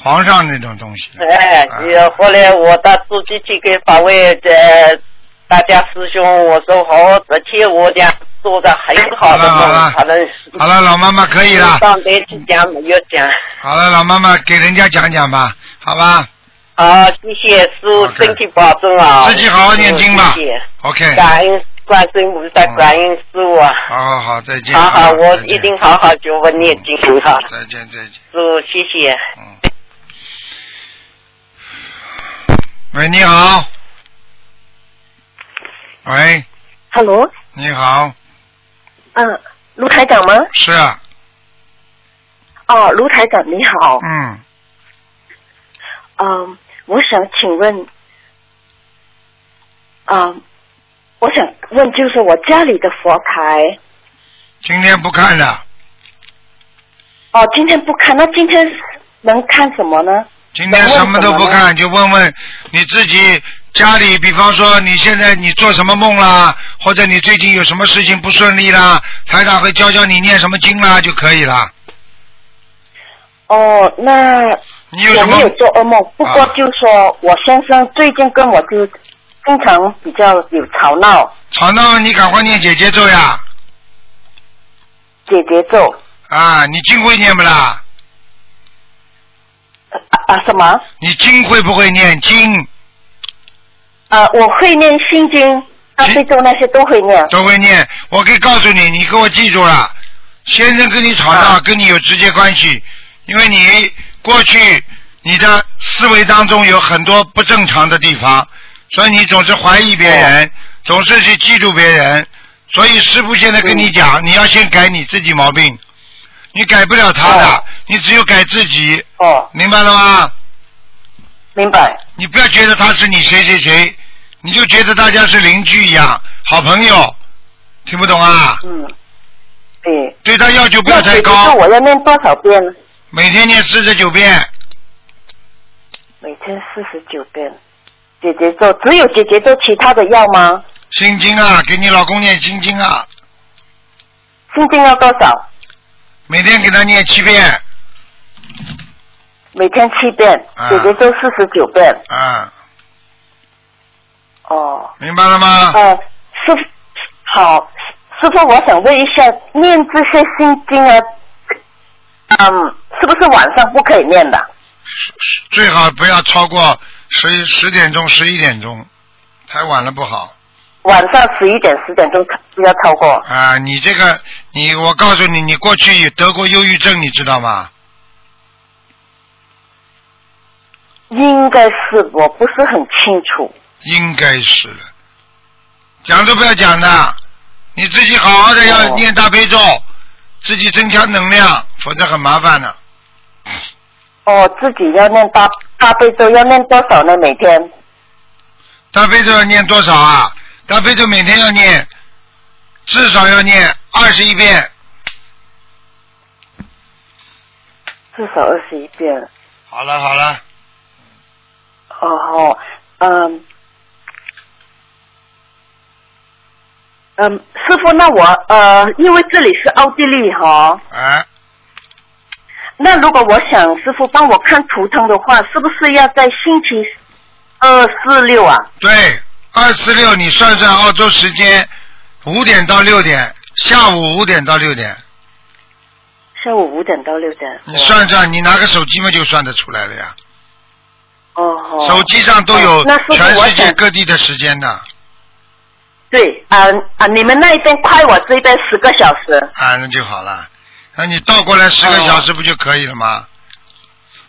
皇上那种东西。哎，啊。也后来我到自己去给法会的大家师兄我说好，这天我讲做的很好的好了好了，好了，老妈妈可以了。上台去讲没有讲。好了，老妈妈给人家讲讲吧，好吧好，谢谢师傅身体保重啊！自己好好念经吧嗯谢谢？OK，感恩观世音菩萨，嗯感恩师傅啊！好好好，再见。好好，啊我一定好好学文念经哈。再见再见，师傅，谢谢。嗯。喂，你好。喂，Hello，你好，嗯，卢台长吗？是啊，哦，卢台长你好，嗯，嗯，我想请问，嗯，我想问就是我家里的佛台，今天不看了，哦，今天不看，那今天能看什么呢？今天什么都不看，就问问你自己家里，比方说你现在你做什么梦啦，或者你最近有什么事情不顺利啦，台长会教教你念什么经啦就可以了。哦，那你有什么我没有做噩梦，不过啊就说我先生最近跟我就经常比较有吵闹，吵闹？你赶快念姐姐咒呀！姐姐咒啊，你经会念不啦？啊啊什么？你经会不会念经？啊，我会念心经、大悲咒那些都会念。都会念。我可以告诉你，你给我记住了，先生跟你吵闹，跟你有直接关系，因为你过去你的思维当中有很多不正常的地方，所以你总是怀疑别人，总是去嫉妒别人，所以师傅现在跟你讲，你要先改你自己毛病，你改不了他的，哦。你只有改自己，哦，明白了吗？明白。你不要觉得他是你谁谁谁，你就觉得大家是邻居一样，好朋友，听不懂啊？嗯，对。对他要求不要太高，我要念多少遍呢？每天念四十九遍，每天四十九遍。姐姐咒只有姐姐做，其他的要吗？心经啊，给你老公念心经啊，心经要多少？每天给他念七遍，每天七遍，啊姐姐做四十九遍。啊，哦，明白了吗？呃，师傅好，师傅，我想问一下，念这些心经啊，嗯，是不是晚上不可以念的？最好不要超过十十点钟、十一点钟，太晚了不好晚上十一点、十点钟不要超过。啊！你这个，你我告诉你，你过去得过忧郁症，你知道吗？应该是，我不是很清楚。应该是了，讲都不要讲的，你自己好好的要哦念大悲咒，自己增强能量，否则很麻烦的。哦，自己要念大大悲咒，要念多少呢？每天？大悲咒要念多少啊？大悲咒每天要念，至少要念二十一遍。至少二十一遍。好了好了，哦哦，嗯，嗯，师傅，那我呃，因为这里是奥地利哈，啊，那如果我想师傅帮我看图腾的话，是不是要在星期二、四、六啊？对，二四六你算算澳洲时间，五点到六点，下午五点到六点，下午五点到六点。你算算，你拿个手机嘛就算得出来了呀。哦哦。手机上都有全世界各地的时间的，对啊啊，你们那一边快我这边十个小时。啊，那就好了。那你倒过来十个小时不就可以了吗？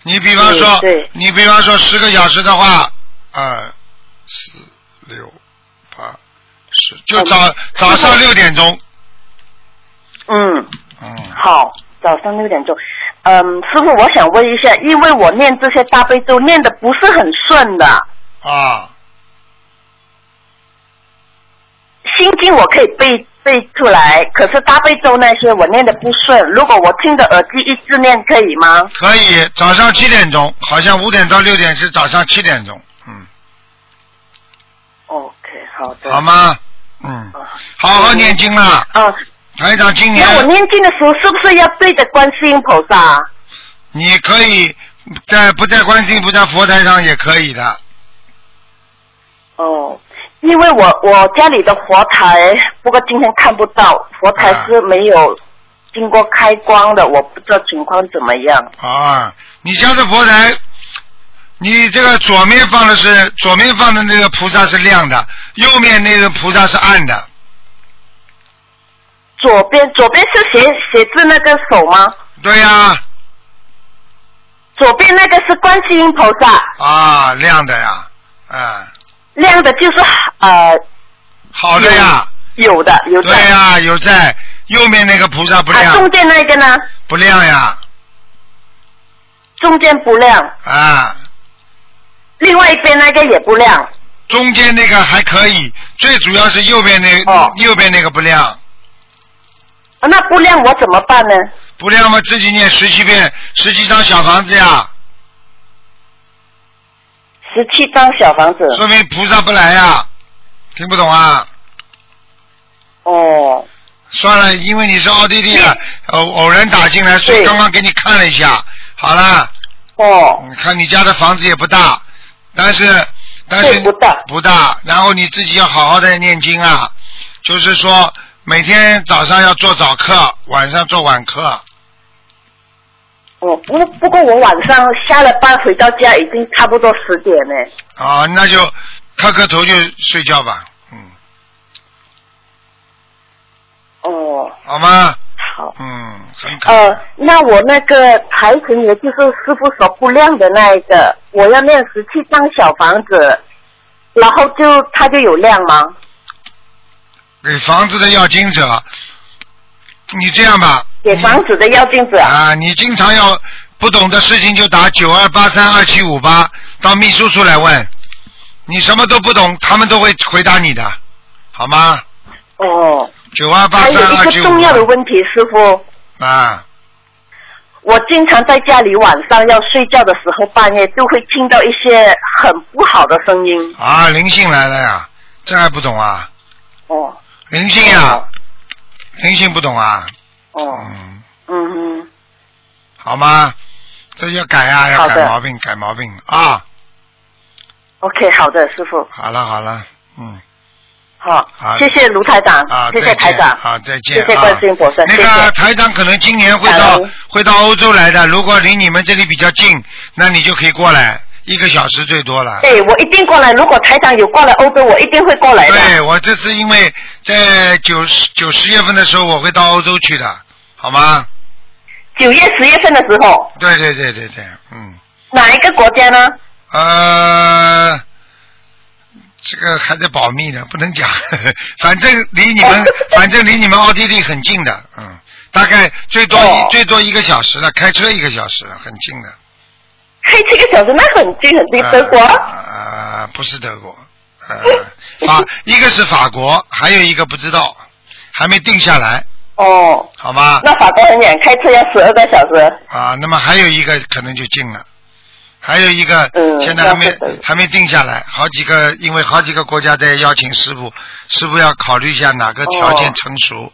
你比方说你比方说十个小时的话，二、四、六、八、十，就嗯早、早上六点钟，嗯。嗯，好，早上六点钟。嗯，师傅，我想问一下，因为我念这些大悲咒念的不是很顺的，啊，心经我可以背背出来，可是大悲咒那些我念的不顺。如果我听着耳机一直念，可以吗？可以，早上七点钟，好像五点到六点是早上七点钟，嗯，OK，好的。好？吗？嗯，啊，好好念经啦。嗯，台长今年那我念经的时候是不是要对着观世音菩萨？你可以在不在观世音菩萨佛台上也可以的，哦，因为我我家里的佛台，不过今天看不到，佛台是没有经过开光的，我不知道情况怎么样。啊，你家的佛台，你这个左面放的是左面放的那个菩萨是亮的，右面那个菩萨是暗的。左边左边是写写字那个手吗？对呀、左边那个是观世音菩萨，啊，亮的呀，啊，亮的就是呃好的呀，有的有在。对呀、有在。右面那个菩萨不啊，亮，中间那个呢？不亮呀，中间不亮，啊，另外一边那个也不亮。中间那个还可以，最主要是右边那、哦。右边那个不亮，那不亮我怎么办呢？不亮嘛自己念十七遍，十七张小房子呀，十七张小房子。说明菩萨不来呀，听不懂啊？哦，算了，因为你是奥地利的，偶偶然打进来，所以刚刚给你看了一下。好了，哦，你看你家的房子也不大，但是但是不大不大，然后你自己要好好的念经啊，就是说每天早上要做早课，晚上做晚课。哦，不不过我晚上下了班回到家已经差不多十点了。啊，那就磕磕头就睡觉吧，嗯，哦，好吗？好好。嗯，很可呃，那我那个台神，也就是师傅所不亮的那一个，我要念十七张小房子，然后就它就有亮吗？给房子的要经者，你这样吧，给房子的要镜子啊？啊，你经常要不懂的事情就打九二八三二七五八到秘书处来问，你什么都不懂，他们都会回答你的，好吗？哦，九二八还有一个三二七五重要的问题，师傅，啊，我经常在家里晚上要睡觉的时候，半夜就会听到一些很不好的声音。啊，灵性来了呀，这还不懂啊？哦灵性呀，灵性不懂啊？哦，嗯，嗯嗯，好吗？这要改啊，要改毛病，改毛病。啊！OK，好的，师傅，好了好了，嗯，好，好。谢谢卢台长，啊，谢谢台长，好，再见，谢谢啊。观世音菩萨，那个台长可能今年会到会到欧洲来的，如果离你们这里比较近，那你就可以过来，一个小时最多了。对，我一定过来。如果台长有过来欧洲，我一定会过来的。对，我这次因为在九十九十月份的时候，我会到欧洲去的，好吗？九月、十月份的时候，对对对对对，嗯，哪一个国家呢？呃，这个还在保密呢，不能讲。反正离你们，反正离你们奥地利很近的，嗯，大概最多最多一个小时了，开车一个小时了，很近的。开七个小时，那很近很近。德国？呃，不是德国，呃，法一个是法国，还有一个不知道，还没定下来，哦，好吧？那法国很远，开车要十二个小时。啊，那么还有一个可能就近了，还有一个嗯现在还没还没定下来，好几个因为好几个国家在邀请师傅，师傅要考虑一下哪个条件哦成熟，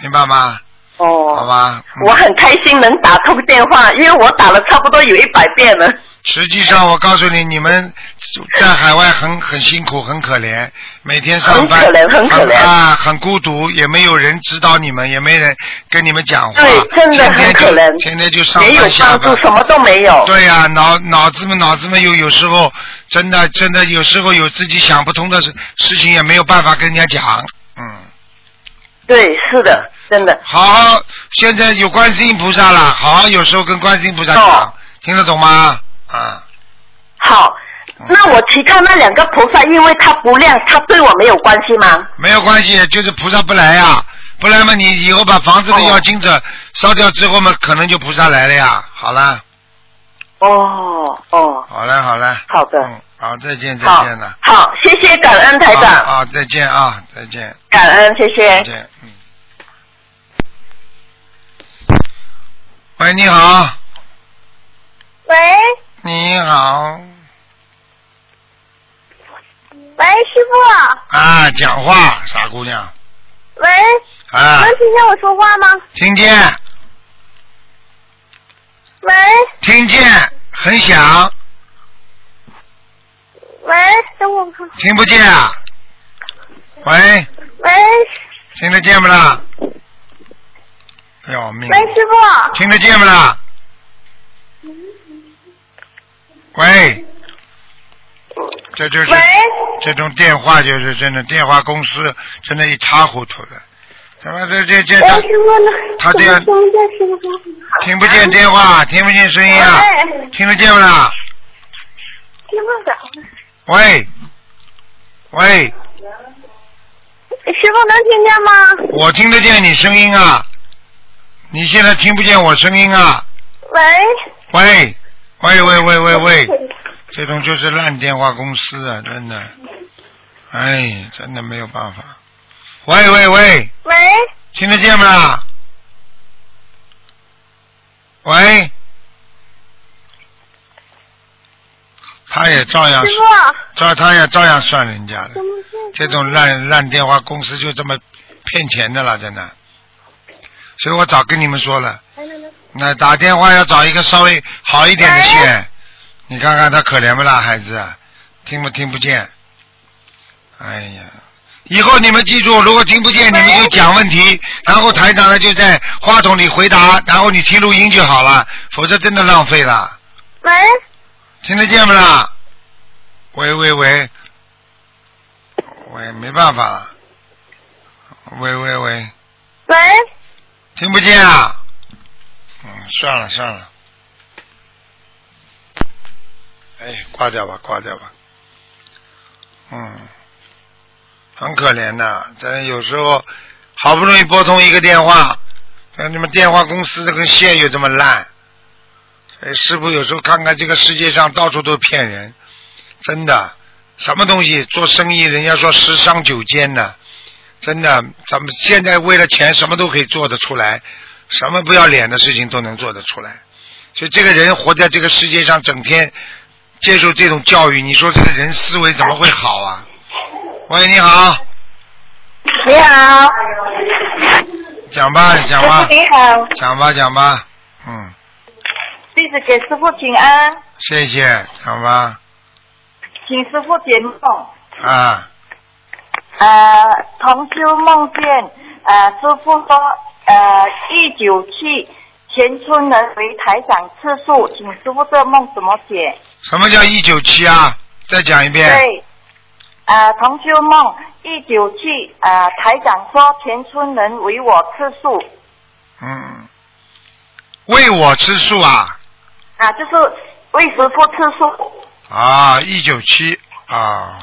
明白吗？好哦，吧。嗯我很开心能打通电话，因为我打了差不多有一百遍了。实际上，我告诉你，你们在海外很很辛苦，很可怜，每天上班很可怜很可怜啊，很孤独，也没有人指导你们，也没人跟你们讲话，对，真的很可怜，天天就上没有班下班帮助，，什么都没有。对呀、脑脑子们脑子们有有时候真的真的有时候有自己想不通的事事情，也没有办法跟人家讲，嗯。对，是的，真的。好好，现在有观世音菩萨了，好好有时候跟观世音菩萨讲，哦听得懂吗？啊，好，那我其他那两个菩萨，因为他不亮，他对我没有关系吗？没有关系，就是菩萨不来呀、不来嘛，你以后把房子的哦要金者烧掉之后嘛，可能就菩萨来了呀。好了，哦哦，好了，好了。好的嗯，好，再见，再见了。，好，谢谢感恩台啊长，啊，再见啊，再见，感恩，谢谢再。见。嗯。喂，你好，喂。你好，喂，师傅，啊，讲话，傻姑娘，喂，啊，能听见我说话吗？听见，喂。听见，很响，喂，等我看，听不见啊？喂，喂。听得见不啦？要命喂，！师傅，听得见不啦？喂，这就是喂这种电话，就是真的电话公司真的一塌糊涂的。他妈这这这，他这样听不见电话，听不见声音啊？听得见不啦？听不着。喂，喂，师傅能听见吗？我听得见你声音啊，你现在听不见我声音啊？喂，喂，喂喂喂喂喂，这种就是烂电话公司啊，真的，哎，真的没有办法。喂喂喂，喂，听得见不啦？喂，他也照样师，傅，照他也照样算人家的。这种烂烂电话公司就这么骗钱的了，真的。所以我早跟你们说了，那打电话要找一个稍微好一点的线。你看看他可怜不啦，孩子，听不听不见？哎呀，以后你们记住，如果听不见，你们就讲问题，然后台长呢就在话筒里回答，然后你听录音就好了，否则真的浪费了。喂，听得见不啦？喂喂喂，喂，没办法了。喂喂喂，喂，听不见啊？嗯，算了算了，哎，挂掉吧，挂掉吧。嗯，很可怜的，咱有时候好不容易拨通一个电话，像你们电话公司这根线又这么烂，哎，师傅有时候看看这个世界上到处都是骗人，真的，什么东西做生意，人家说十商九奸呢，真的，咱们现在为了钱什么都可以做得出来，什么不要脸的事情都能做得出来，所以这个人活在这个世界上，整天接受这种教育，你说这个人思维怎么会好啊？喂，你好，你好，讲吧，讲吧，你好，讲吧，讲吧，嗯，弟子给师傅请安，谢谢，讲吧，请师傅解梦。啊，呃，同修梦见，呃，师傅说，呃，一九七全村人为台长次数，请师傅这梦怎么解？什么叫一九七啊？再讲一遍。对，呃，同修梦一九七，呃，台长说全村人为我吃素，嗯，为我吃素啊啊，就是为师傅吃素。啊，一九七啊，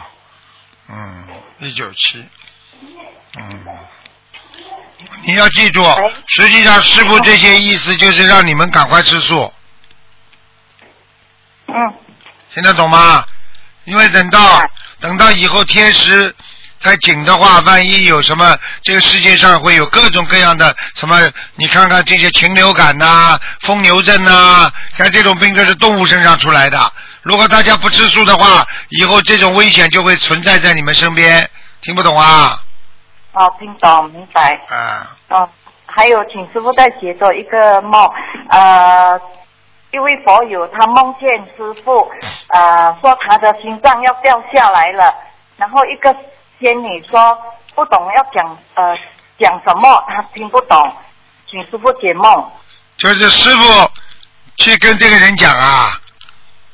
嗯，一九七，嗯，你要记住，哎实际上师傅这些意思就是让你们赶快吃素，嗯，听得懂吗？因为等到啊等到以后天时太紧的话，万一有什么，这个世界上会有各种各样的什么，你看看这些禽流感呐、疯牛症呐、像这种病都是动物身上出来的。如果大家不吃素的话，以后这种危险就会存在在你们身边。听不懂啊？哦，听懂明白。啊，哦，还有，请师傅再解做一个梦，呃，一位佛友他梦见师傅，呃，说他的心脏要掉下来了，然后一个仙女说不懂要讲呃讲什么，他听不懂，请师傅解梦。就是师傅去跟这个人讲啊，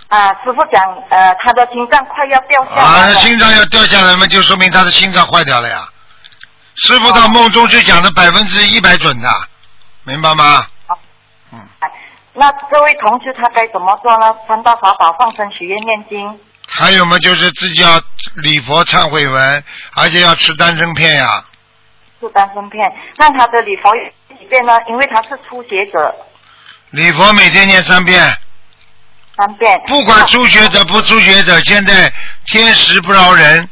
啊，师傅讲，呃，他的心脏快要掉下啊，来了。心脏要掉下来嘛，就说明他的心脏坏掉了呀。师傅到梦中去讲的百分之一百准的，明白吗？好嗯，那这位同学他该怎么做呢？三大法宝放生许愿念经，还有嘛，就是自己要礼佛忏悔文，而且要吃丹参片呀。吃丹参片。那他的礼佛有几遍呢？因为他是初学者，礼佛每天念三遍，三遍。不管初学者不初学者，现在天时不饶人，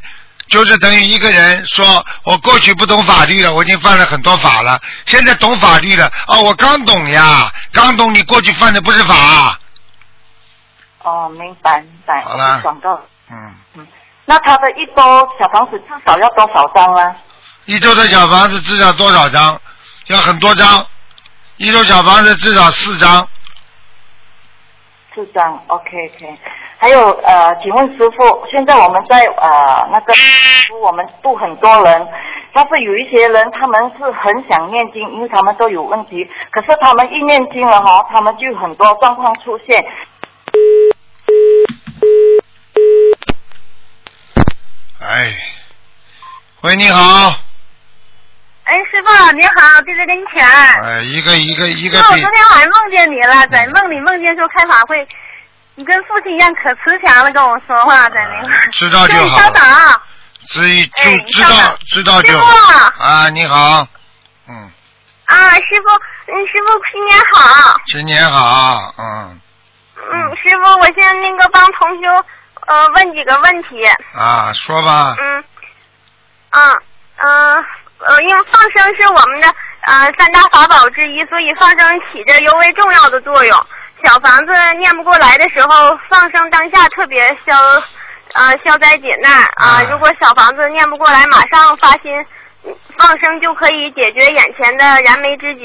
就是等于一个人说，我过去不懂法律了，我已经犯了很多法了，现在懂法律了，哦，我刚懂呀，刚懂你过去犯的不是法，哦，明白明白。好了我广告。嗯嗯，那他的一周小房子至少要多少张啊？一周的小房子至少多少张？要很多张，一周小房子至少四张，四张。OK OK。还有呃，请问师傅，现在我们在呃那个我们度很多人，但是有一些人他们是很想念经，因为他们都有问题，可是他们一念经了哈，他们就很多状况出现。哎，喂，你好，哎，师傅你好，弟子给你请安。哎，一个一个一个我昨天晚上梦见你了，在梦里梦见说开法会，你跟父亲一样可慈祥了，跟我说话在那个。知道就对，好稍等啊。知一哎就知道知道就师好傅啊，你好，嗯，啊，师傅，嗯，师傅新年好。新年好，嗯嗯，师傅，我现在那个帮同修呃问几个问题。啊，说吧，嗯，啊，呃，呃，因为放生是我们的呃三大法宝之一，所以放生起着尤为重要的作用。小房子念不过来的时候，放生当下特别消呃消灾解难啊、啊如果小房子念不过来，马上发心嗯放生就可以解决眼前的燃眉之急，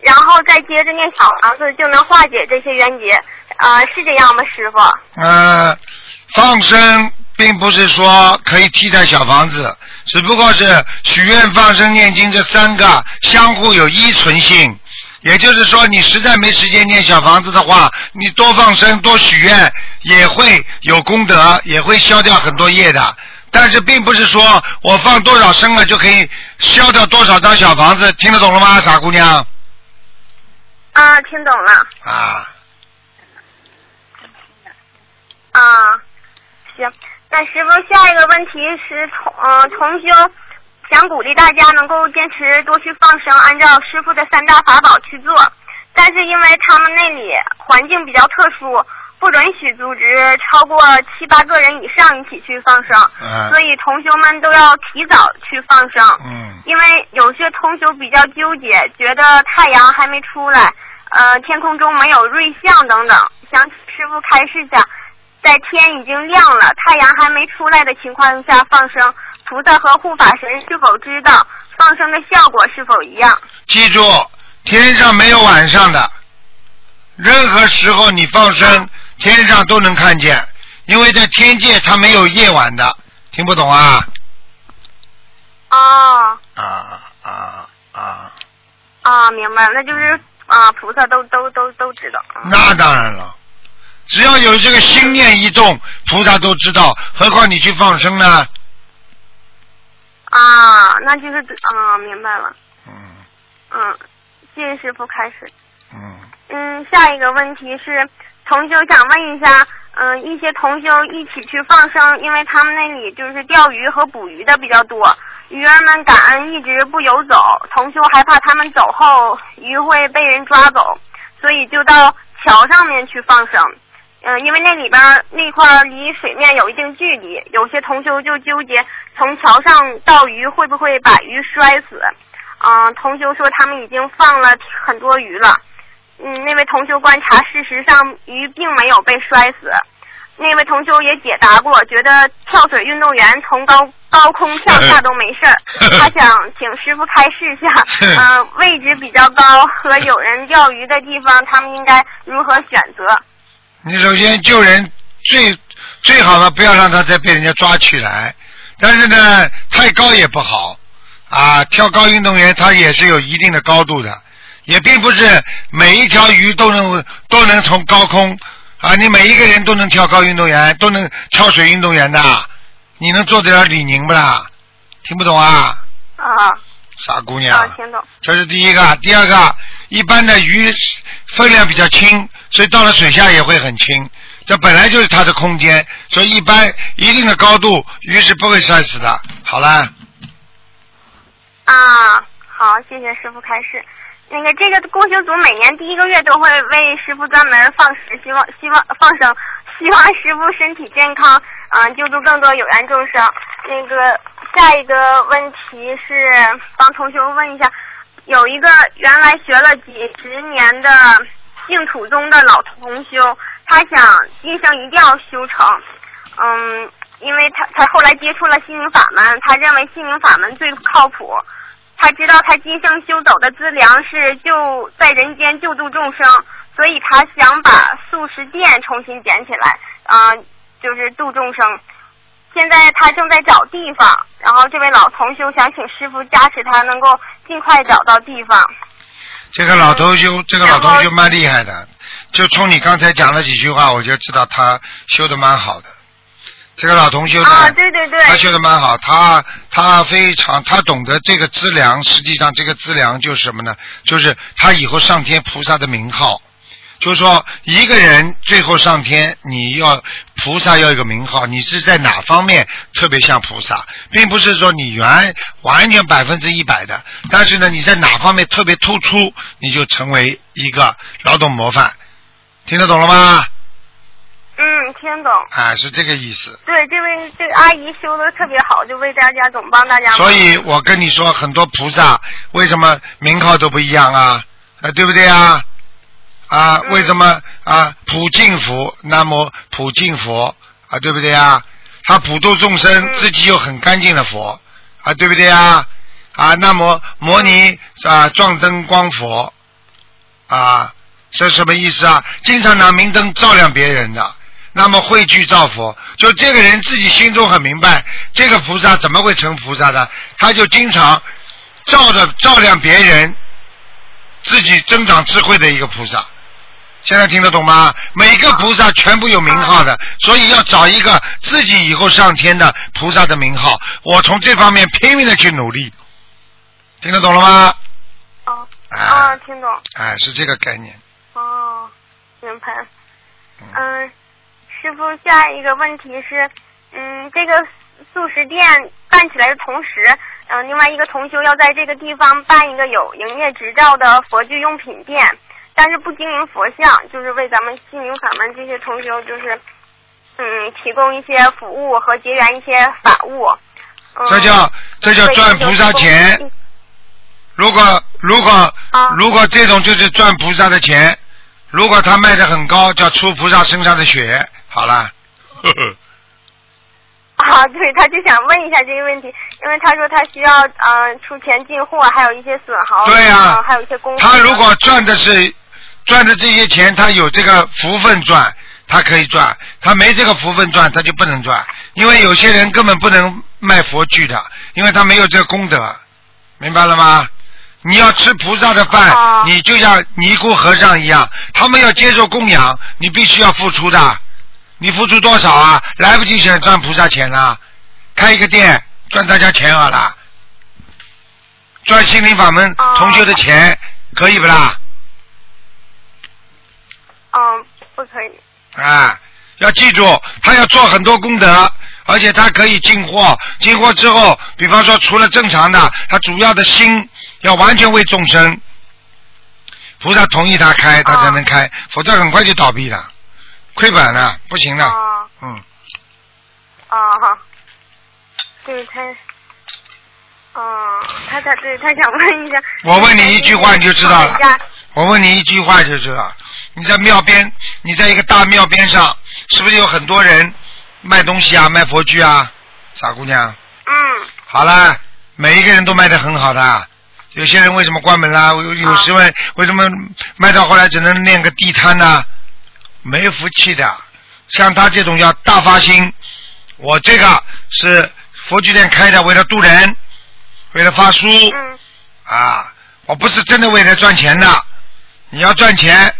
然后再接着念小房子就能化解这些冤结。啊、是这样吗，师傅？呃，放生并不是说可以替代小房子，只不过是许愿、放生、念经这三个相互有依存性。也就是说，你实在没时间念小房子的话，你多放生、多许愿也会有功德，也会消掉很多业的。但是并不是说我放多少生了就可以消掉多少张小房子，听得懂了吗，傻姑娘？啊，听懂了。啊，啊，行。那师傅，下一个问题是同呃同修想鼓励大家能够坚持多去放生，按照师傅的三大法宝去做。但是因为他们那里环境比较特殊，不允许组织超过七八个人以上一起去放生，嗯所以同修们都要提早去放生。嗯因为有些同修比较纠结，觉得太阳还没出来，呃，天空中没有瑞象等等，想请师傅开示下，在天已经亮了，太阳还没出来的情况下放生，菩萨和护法神是否知道放生的效果是否一样？记住，天上没有晚上的，任何时候你放生，天上都能看见，因为在天界它没有夜晚的，听不懂啊？哦，啊啊啊！啊，明白，那就是啊，菩萨都都都都知道。啊那当然了，只要有这个心念一动，菩萨都知道，何况你去放生呢？啊，那就是啊，明白了。嗯嗯，谢谢师傅开始。嗯，嗯，下一个问题是，同修想问一下，嗯、一些同修一起去放生，因为他们那里就是钓鱼和捕鱼的比较多，鱼儿们感恩一直不游走，同修害怕他们走后鱼会被人抓走，所以就到桥上面去放生。嗯、因为那里边那块离水面有一定距离，有些同修就纠结从桥上钓鱼会不会把鱼摔死。嗯、同修说他们已经放了很多鱼了。嗯，那位同修观察，事实上鱼并没有被摔死。那位同修也解答过，觉得跳水运动员从高高空 跳下都没事儿。他想请师傅开示一下，嗯、位置比较高和有人钓鱼的地方，他们应该如何选择？你首先救人最最好呢，不要让他再被人家抓起来，但是呢，太高也不好啊。跳高运动员他也是有一定的高度的，也并不是每一条鱼都能都能从高空啊，你每一个人都能跳高运动员，都能跳水运动员的，你能做得了李宁不啦？听不懂啊，啊傻姑娘。啊，听懂。这是第一个，第二个，一般的鱼分量比较轻，所以到了水下也会很轻。这本来就是它的空间，所以一般一定的高度，鱼是不会摔死的。好了，啊，好，谢谢师傅开示。那个这个共修组每年第一个月都会为师傅专门放食，希望希望放生，希望师傅身体健康，嗯、救助更多有缘众生。那个下一个问题是帮同学问一下，有一个原来学了几十年的净土宗的老同修，他想今生一定要修成，嗯，因为他他后来接触了心灵法门，他认为心灵法门最靠谱。他知道他今生修走的资粮是救在人间救度众生，所以他想把素食店重新捡起来，啊、就是度众生。现在他正在找地方，然后这位老同修想请师傅加持他，能够尽快找到地方。这个老同修，这个老同修蛮厉害的，就冲你刚才讲了几句话，我就知道他修的蛮好的。这个老同修呢，啊，对对对，他修的蛮好，他他非常他懂得这个资粮，实际上这个资粮就是什么呢？就是他以后上天菩萨的名号。就是说，一个人最后上天，你要菩萨要有一个名号，你是在哪方面特别像菩萨，并不是说你原完全百分之一百的，但是呢，你在哪方面特别突出，你就成为一个劳动模范，听得懂了吗？嗯，听懂。啊，是这个意思。对，这位这个阿姨修的特别好，就为大家总帮大家。所以我跟你说，很多菩萨为什么名号都不一样啊？啊，对不对啊？啊，嗯为什么啊？普净佛，南无普净佛啊，对不对啊？他普度众生，嗯自己又很干净的佛啊，对不对啊？啊，那么摩尼啊，撞灯光佛啊，这什么意思啊？经常拿明灯照亮别人的。那么汇聚造佛，就这个人自己心中很明白，这个菩萨怎么会成菩萨的？他就经常照着照亮别人，自己增长智慧的一个菩萨。现在听得懂吗？每个菩萨全部有名号的，所以要找一个自己以后上天的菩萨的名号。我从这方面拼命的去努力，听得懂了吗？哦啊，哎听懂。哎，是这个概念。哦，明白。嗯，师傅，下一个问题是，嗯，这个素食店办起来的同时，嗯、另外一个同修要在这个地方办一个有营业执照的佛具用品店，但是不经营佛像，就是为咱们心灵法门这些同修，就是嗯，提供一些服务和结缘一些法物。嗯、这叫这叫赚菩萨钱。如果如果、啊如果这种就是赚菩萨的钱，如果他卖的很高，叫出菩萨身上的血，好了。呵呵啊，对，他就想问一下这个问题，因为他说他需要呃出钱进货，还有一些损耗，对呀呃还有一些工资。他如果赚的是赚的这些钱，他有这个福分赚，他可以赚；他没这个福分赚，他就不能赚。因为有些人根本不能卖佛具的，因为他没有这个功德，明白了吗？你要吃菩萨的饭，哦你就像尼姑和尚一样，他们要接受供养，你必须要付出的。你付出多少啊？来不及想赚菩萨钱了，开一个店赚大家钱好了，赚心灵法门哦同修的钱，可以不啦？不可以。啊，要记住，他要做很多功德，而且他可以进货，进货之后，比方说除了正常的，他主要的心要完全为众生，菩萨同意他开，他才能开，否则很快就倒闭了，亏本了，不行了，啊。嗯，啊哈，对他，嗯，他他对他想问一下。我问你一句话你就知道了。我问你一句话就知道，你在庙边，你在一个大庙边上，是不是有很多人卖东西啊，卖佛具啊，傻姑娘？嗯好啦，每一个人都卖的很好的。有些人为什么关门啦？有有时问为什么卖到后来只能练个地摊呢？没福气的。像他这种要大发心，我这个是佛具店开的，为了渡人，为了发书嗯啊，我不是真的为了赚钱的。你要赚钱嗯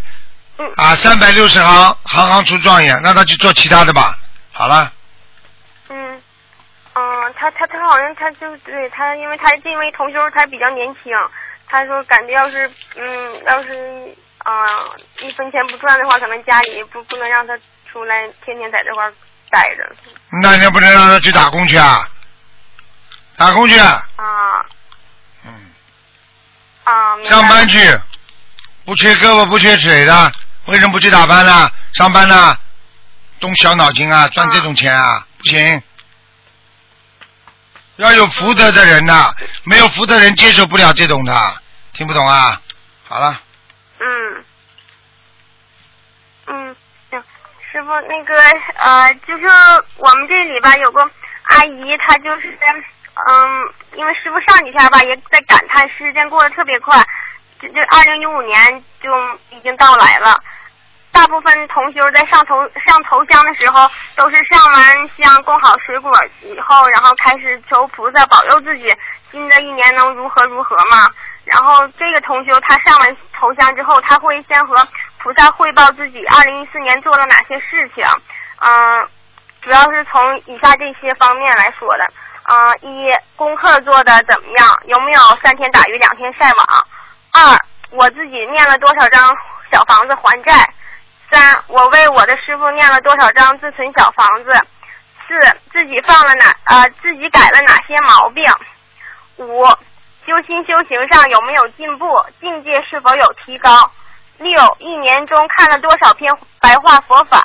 啊，三百六十行，行行出状元，让他去做其他的吧。好了，嗯嗯，他他他好像他就对他，因为他因为同修他比较年轻，他说感觉要是嗯要是啊、一分钱不赚的话，可能家里不不能让他出来天天在这块儿待着那你不能让他去打工去啊？打工去，啊嗯。啊，上班去，不缺胳膊不缺腿的，为什么不去打班呢？上班呢？动小脑筋啊，赚这种钱啊，不行。要有福德的人呐、没有福德人接受不了这种的，听不懂啊？好了，嗯，嗯，行，师傅，那个呃，就是我们这里吧有个阿姨，她就是嗯，因为师傅上几天吧也在感叹时间过得特别快，这这二零一五年就已经到来了。大部分同修在上头上头香的时候，都是上完香供好水果以后，然后开始求菩萨保佑自己新的一年能如何如何嘛。然后这个同修他上完头香之后，他会先和菩萨汇报自己二零一四年做了哪些事情，嗯、主要是从以下这些方面来说的。嗯、一功课做的怎么样？有没有三天打鱼两天晒网？二我自己念了多少张小房子还债？三我为我的师傅念了多少张自存小房子？四自己放了哪呃自己改了哪些毛病？五修心修行上有没有进步？境界是否有提高？六一年中看了多少篇白话佛法？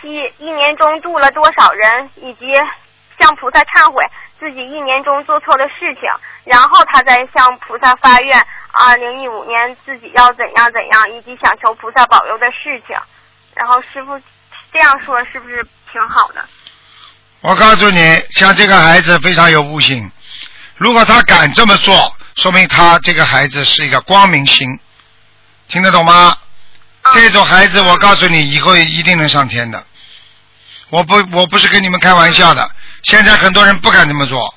七一年中度了多少人？以及向菩萨忏悔自己一年中做错的事情，然后他再向菩萨发愿，二零一五年自己要怎样怎样，以及想求菩萨保佑的事情。然后师傅这样说是不是挺好的？我告诉你，像这个孩子非常有悟性，如果他敢这么做，说明他这个孩子是一个光明心，听得懂吗？这种孩子，我告诉你，以后一定能上天的。我不，我不是跟你们开玩笑的。现在很多人不敢这么做，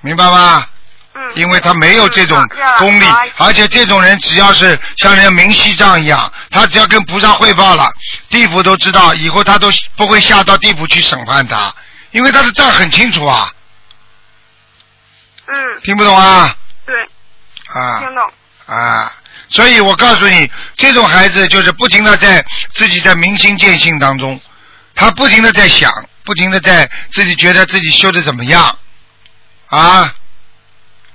明白吗？嗯，因为他没有这种嗯功力，而且这种人只要是像人家明西藏一样，他只要跟菩萨汇报了，地府都知道，以后他都不会下到地府去审判他，因为他的账很清楚啊，嗯，听不懂啊？对，啊听懂。啊！所以我告诉你，这种孩子就是不停的在自己在明心见性当中，他不停的在想，不停的在自己觉得自己修的怎么样，啊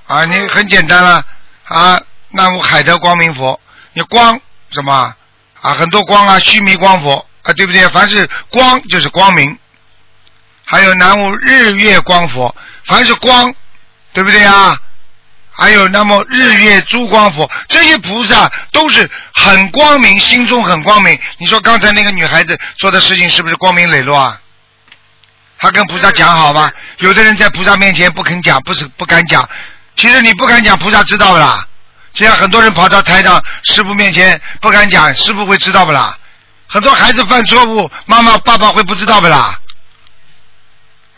啊，你很简单了啊，南无海德光明佛，你光什么啊，很多光啊，须弥光佛啊，对不对？凡是光就是光明，还有南无日月光佛，凡是光，对不对啊？还有那么日月珠光佛，这些菩萨都是很光明，心中很光明。你说刚才那个女孩子做的事情是不是光明磊落啊？她跟菩萨讲好吗？有的人在菩萨面前不肯讲，不是不敢讲。其实你不敢讲，菩萨知道不啦？这样很多人跑到台上师傅面前不敢讲，师傅会知道不啦？很多孩子犯错误，妈妈爸爸会不知道不啦？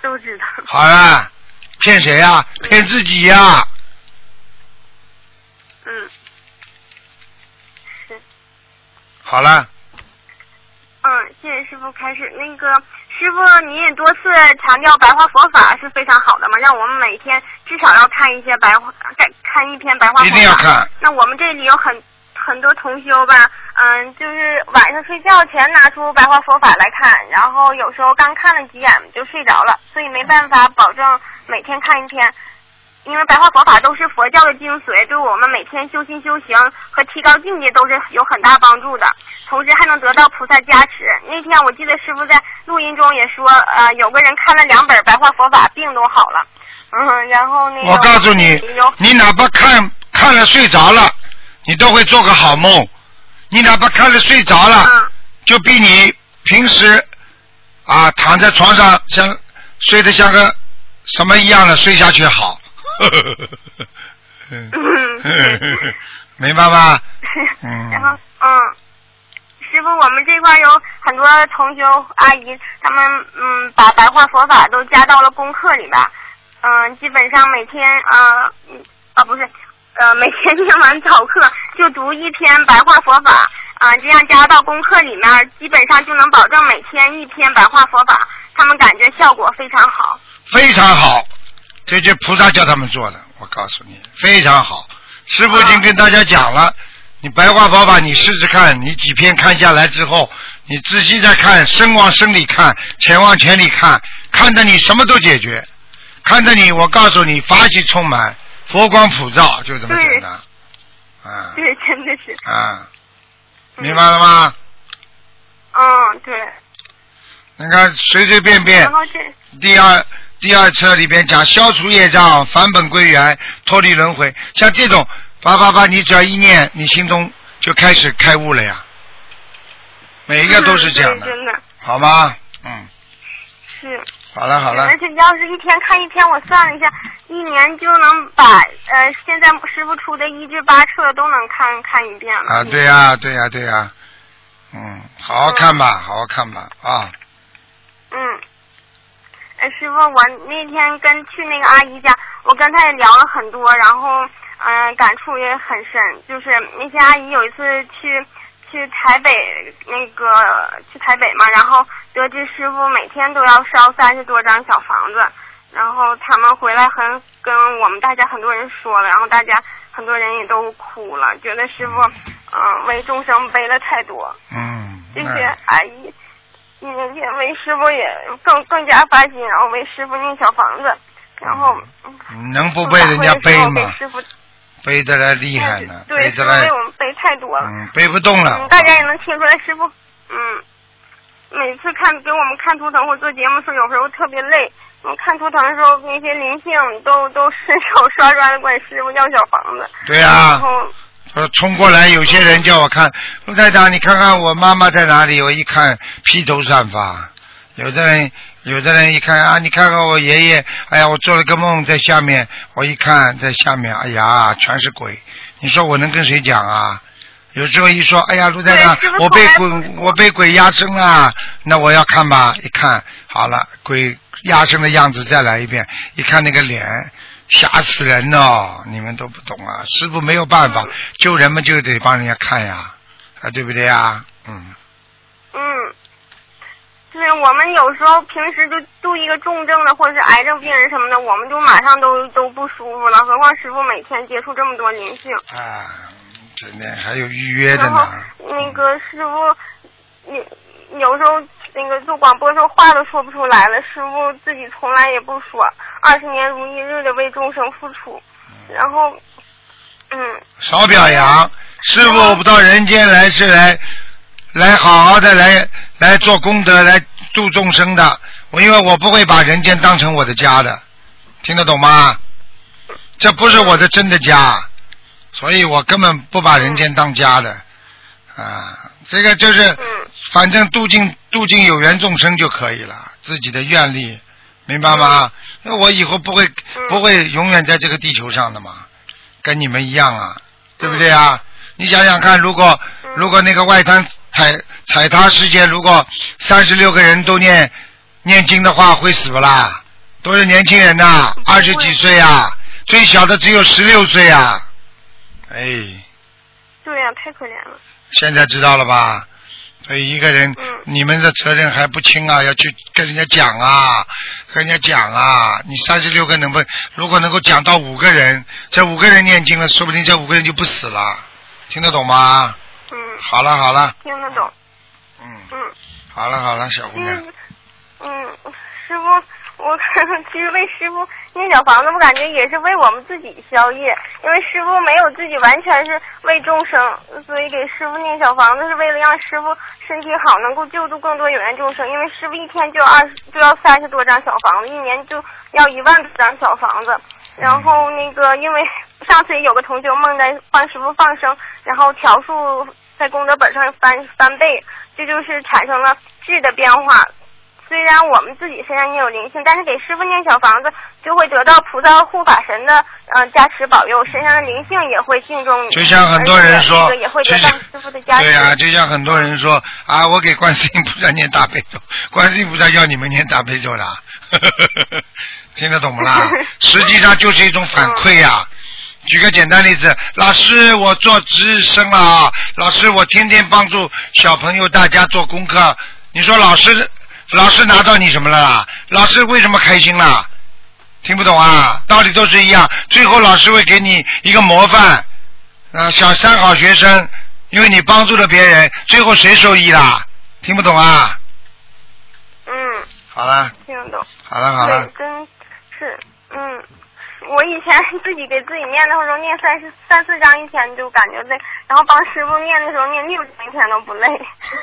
都知道。好了，骗谁呀、骗自己呀、嗯，是。好了，嗯，谢谢师傅开始。那个师傅，您也多次强调白话佛法是非常好的嘛，让我们每天至少要看一些白话，看看一篇白话佛法。一定要看。那我们这里有很很多同修吧，嗯，就是晚上睡觉前拿出白话佛法来看，然后有时候刚看了几眼就睡着了，所以没办法保证每天看一篇。因为白话佛法都是佛教的精髓，对我们每天修心修行和提高境界都是有很大帮助的，同时还能得到菩萨加持。那天我记得师傅在录音中也说，呃，有个人看了两本白话佛法，病都好了。嗯，然后那个我告诉你有，你哪怕看看了睡着了，你都会做个好梦。你哪怕看了睡着了，嗯就比你平时啊躺在床上像睡得像个什么一样的睡下去好。嗯 明白吧？嗯然后，嗯，师傅，我们这块有很多同学阿姨，他们嗯把白话佛法都加到了功课里边儿，嗯，基本上每天呃嗯啊不是呃每天念完早课就读一篇白话佛法啊、这样加到功课里面，基本上就能保证每天一篇白话佛法，他们感觉效果非常好。非常好，这就菩萨叫他们做的，我告诉你，非常好。师傅已经跟大家讲了，你白话佛法你试试看，你几篇看下来之后，你仔细再看，深往深里看，钱往钱里看，看着你什么都解决，看着你，我告诉你，法喜充满，佛光普照，就这么简单。啊对，真的是，啊，明白了吗？嗯，对。你看随随便便然，后这第二第二册里边讲消除业障、返本归元、脱离轮回，像这种叭叭叭，你只要一念，你心中就开始开悟了呀。每一个都是这样的，嗯真的好吗？嗯，是。好了好了而，且要是一天看一天，我算了一下，一年就能把呃现在师傅出的一至八册都能看看一遍了。啊，对呀、对呀、对呀、嗯，好好看吧，好好看吧，啊，嗯。呃，师傅，我那天跟去那个阿姨家，我跟她也聊了很多，然后嗯、呃感触也很深。就是那些阿姨有一次去去台北那个去台北嘛，然后得知师傅每天都要烧三十多张小房子，然后他们回来很跟我们大家很多人说了，然后大家很多人也都哭了，觉得师傅嗯、呃为众生背了太多。嗯，这些阿姨也也为师傅也更更加发心，然后为师傅念小房子，然后你能不被人家背吗？给师傅背的来厉害呢，对背得来为，我们背太多了，嗯，背不动了嗯，。大家也能听出来师傅，嗯，每次看给我们看图腾或做节目的时候，有时候特别累。我看图腾的时候，那些灵性都都伸 手刷刷的管师傅要小房子，对呀、然后呃，冲过来，有些人叫我看，陆台长，你看看我妈妈在哪里？我一看披头散发。有的人，有的人一看啊，你看看我爷爷，哎呀，我做了个梦在下面，我一看在下面，哎呀，全是鬼。你说我能跟谁讲啊？有时候一说，哎呀，陆台长我被鬼，我被鬼压身了，那我要看吧。一看好了，鬼压身的样子再来一遍，一看那个脸，吓死人哦！你们都不懂啊，师傅没有办法，救人们就得帮人家看呀，啊，对不对呀？嗯，嗯，就是我们有时候平时就度一个重症的或者是癌症病人什么的，我们就马上都都不舒服了，何况师傅每天接触这么多灵性。啊，真的还有预约的然后呢。那个师傅，你有时候那个做广播的时候话都说不出来了，师傅自己从来也不说，二十年如一日的为众生付出，然后，嗯，少表扬，师傅到人间来是来来好好的来来做功德，来度众生的。我因为我不会把人间当成我的家的，听得懂吗？这不是我的真的家，所以我根本不把人间当家的啊。这个就是，嗯反正度尽度尽有缘众生就可以了，自己的愿力，明白吗？那我以后不会不会永远在这个地球上的嘛，跟你们一样啊，对不对啊？你想想看，如果如果那个外滩踩踩踏事件，如果三十六个人都念念经的话，会死不啦？都是年轻人呐、二十几岁啊，最小的只有十六岁啊，哎。对呀、太可怜了。现在知道了吧？所以一个人，嗯你们的责任还不轻啊，要去跟人家讲啊，跟人家讲啊。你三十六个能不能，如果能够讲到五个人，这五个人念经了，说不定这五个人就不死了，听得懂吗？嗯，好了好了，听得懂。嗯，嗯好了好了，小姑娘，嗯嗯，师傅，我其实为师傅念小房子，我感觉也是为我们自己消业，因为师傅没有自己完全是为众生，所以给师傅念小房子是为了让师傅身体好，能够救助更多有缘众生。因为师傅一天就二十就要三十多张小房子，一年就要一万张小房子。然后那个，因为上次也有个同学梦在帮师傅放生，然后条数在功德本上翻翻倍，这就是产生了质的变化。虽然我们自己身上也有灵性，但是给师傅念小房子，就会得到菩萨护法神的嗯、呃加持保佑，身上的灵性也会敬重你。就像很多人说也会得到师傅的加持。对呀、就像很多人说啊，我给观世音菩萨念大悲咒，观世音菩萨要你们念大悲咒的，听得懂不啦？实际上就是一种反 馈呀、举个简单例子，老师，我做值日生了啊，老师，我天天帮助小朋友大家做功课，你说老师，老师拿到你什么了啦？老师为什么开心啦？听不懂啊？道理都是一样，最后老师会给你一个模范，啊，小三好学生，因为你帮助了别人，最后谁受益啦？听不懂啊？嗯，好了，听得懂。好了，好了对，，真是，嗯，我以前 自己给自己念的时候，念三十三四章一天就感觉累，然后帮师傅念的时候念六章一天都不累。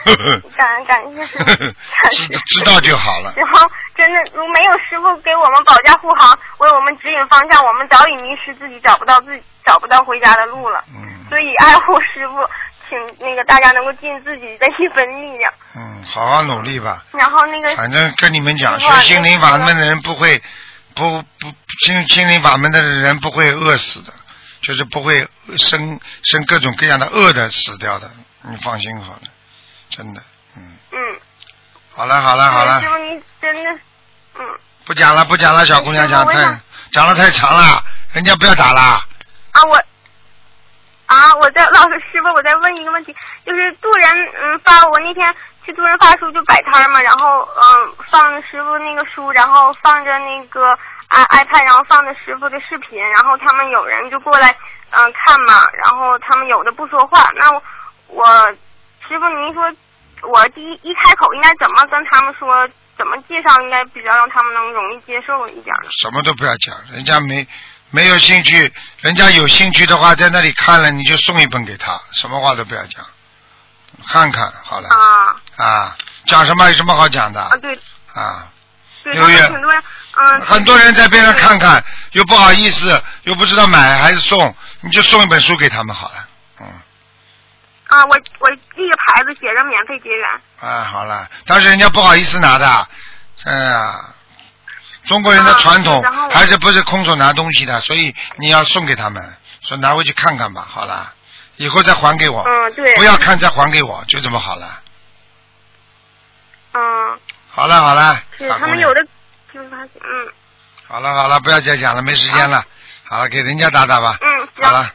感感谢师傅，感知谢。知道就好了。然后真的，如没有师傅给我们保驾护航，为我们指引方向，我们早已迷失自己，找不到自己找不到回家的路了。嗯所以爱护师傅，请那个大家能够尽自己的一份力量。嗯，好好努力吧。然后那个反正跟你们讲，学心灵法门的人不会不不心心灵法门的人不会饿死的，就是不会生生各种各样的恶的死掉的，你放心好了，真的，嗯，嗯，好了好了好了。师，傅你真的，嗯。不讲了不讲了，小姑娘讲太讲的太长了，人家不要打了，啊，我啊，我在老师师傅，我再问一个问题，就是渡人，嗯，发我那天去渡人发书就摆摊嘛，然后嗯放师傅那个书，然后放着那个 i iPad，然后放着师傅的视频，然后他们有人就过来嗯看嘛，然后他们有的不说话，那我我师傅您说我第一一开口应该怎么跟他们说？怎么介绍应该比较让他们能容易接受一点呢？什么都不要讲，人家没没有兴趣，人家有兴趣的话，在那里看了你就送一本给他，什么话都不要讲，看看好了啊啊，讲什么有什么好讲的啊，对啊？对，他们有缘挺多人嗯。很多人在边上看看，又不好意思，又不知道买还是送，你就送一本书给他们好了。嗯，啊，我我立个牌子写着免费结缘。啊，好了，但是人家不好意思拿的，哎呀，中国人的传统还是不是空手拿东西的，所以你要送给他们，说拿回去看看吧，好了，以后再还给我，嗯，对。不要看再还给我，就这么好了。嗯，好了好了，是他们有的，嗯。好了好了，不要再讲了，没时间了。好了，给人家打打吧。嗯，好了。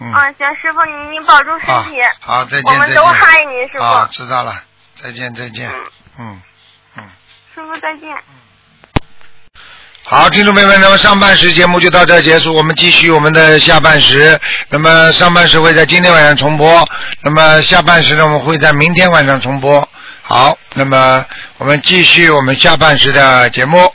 嗯。啊，行，师傅你你保重身体。好，好，再见。我们都害你，师傅。啊，知道了，再见再见。嗯嗯嗯。师傅再见。好，听众朋友们，那么上半时节目就到这结束，我们继续我们的下半时。那么上半时会在今天晚上重播，那么下半时呢，我们会在明天晚上重播。好那么我们继续我们下半时的节目。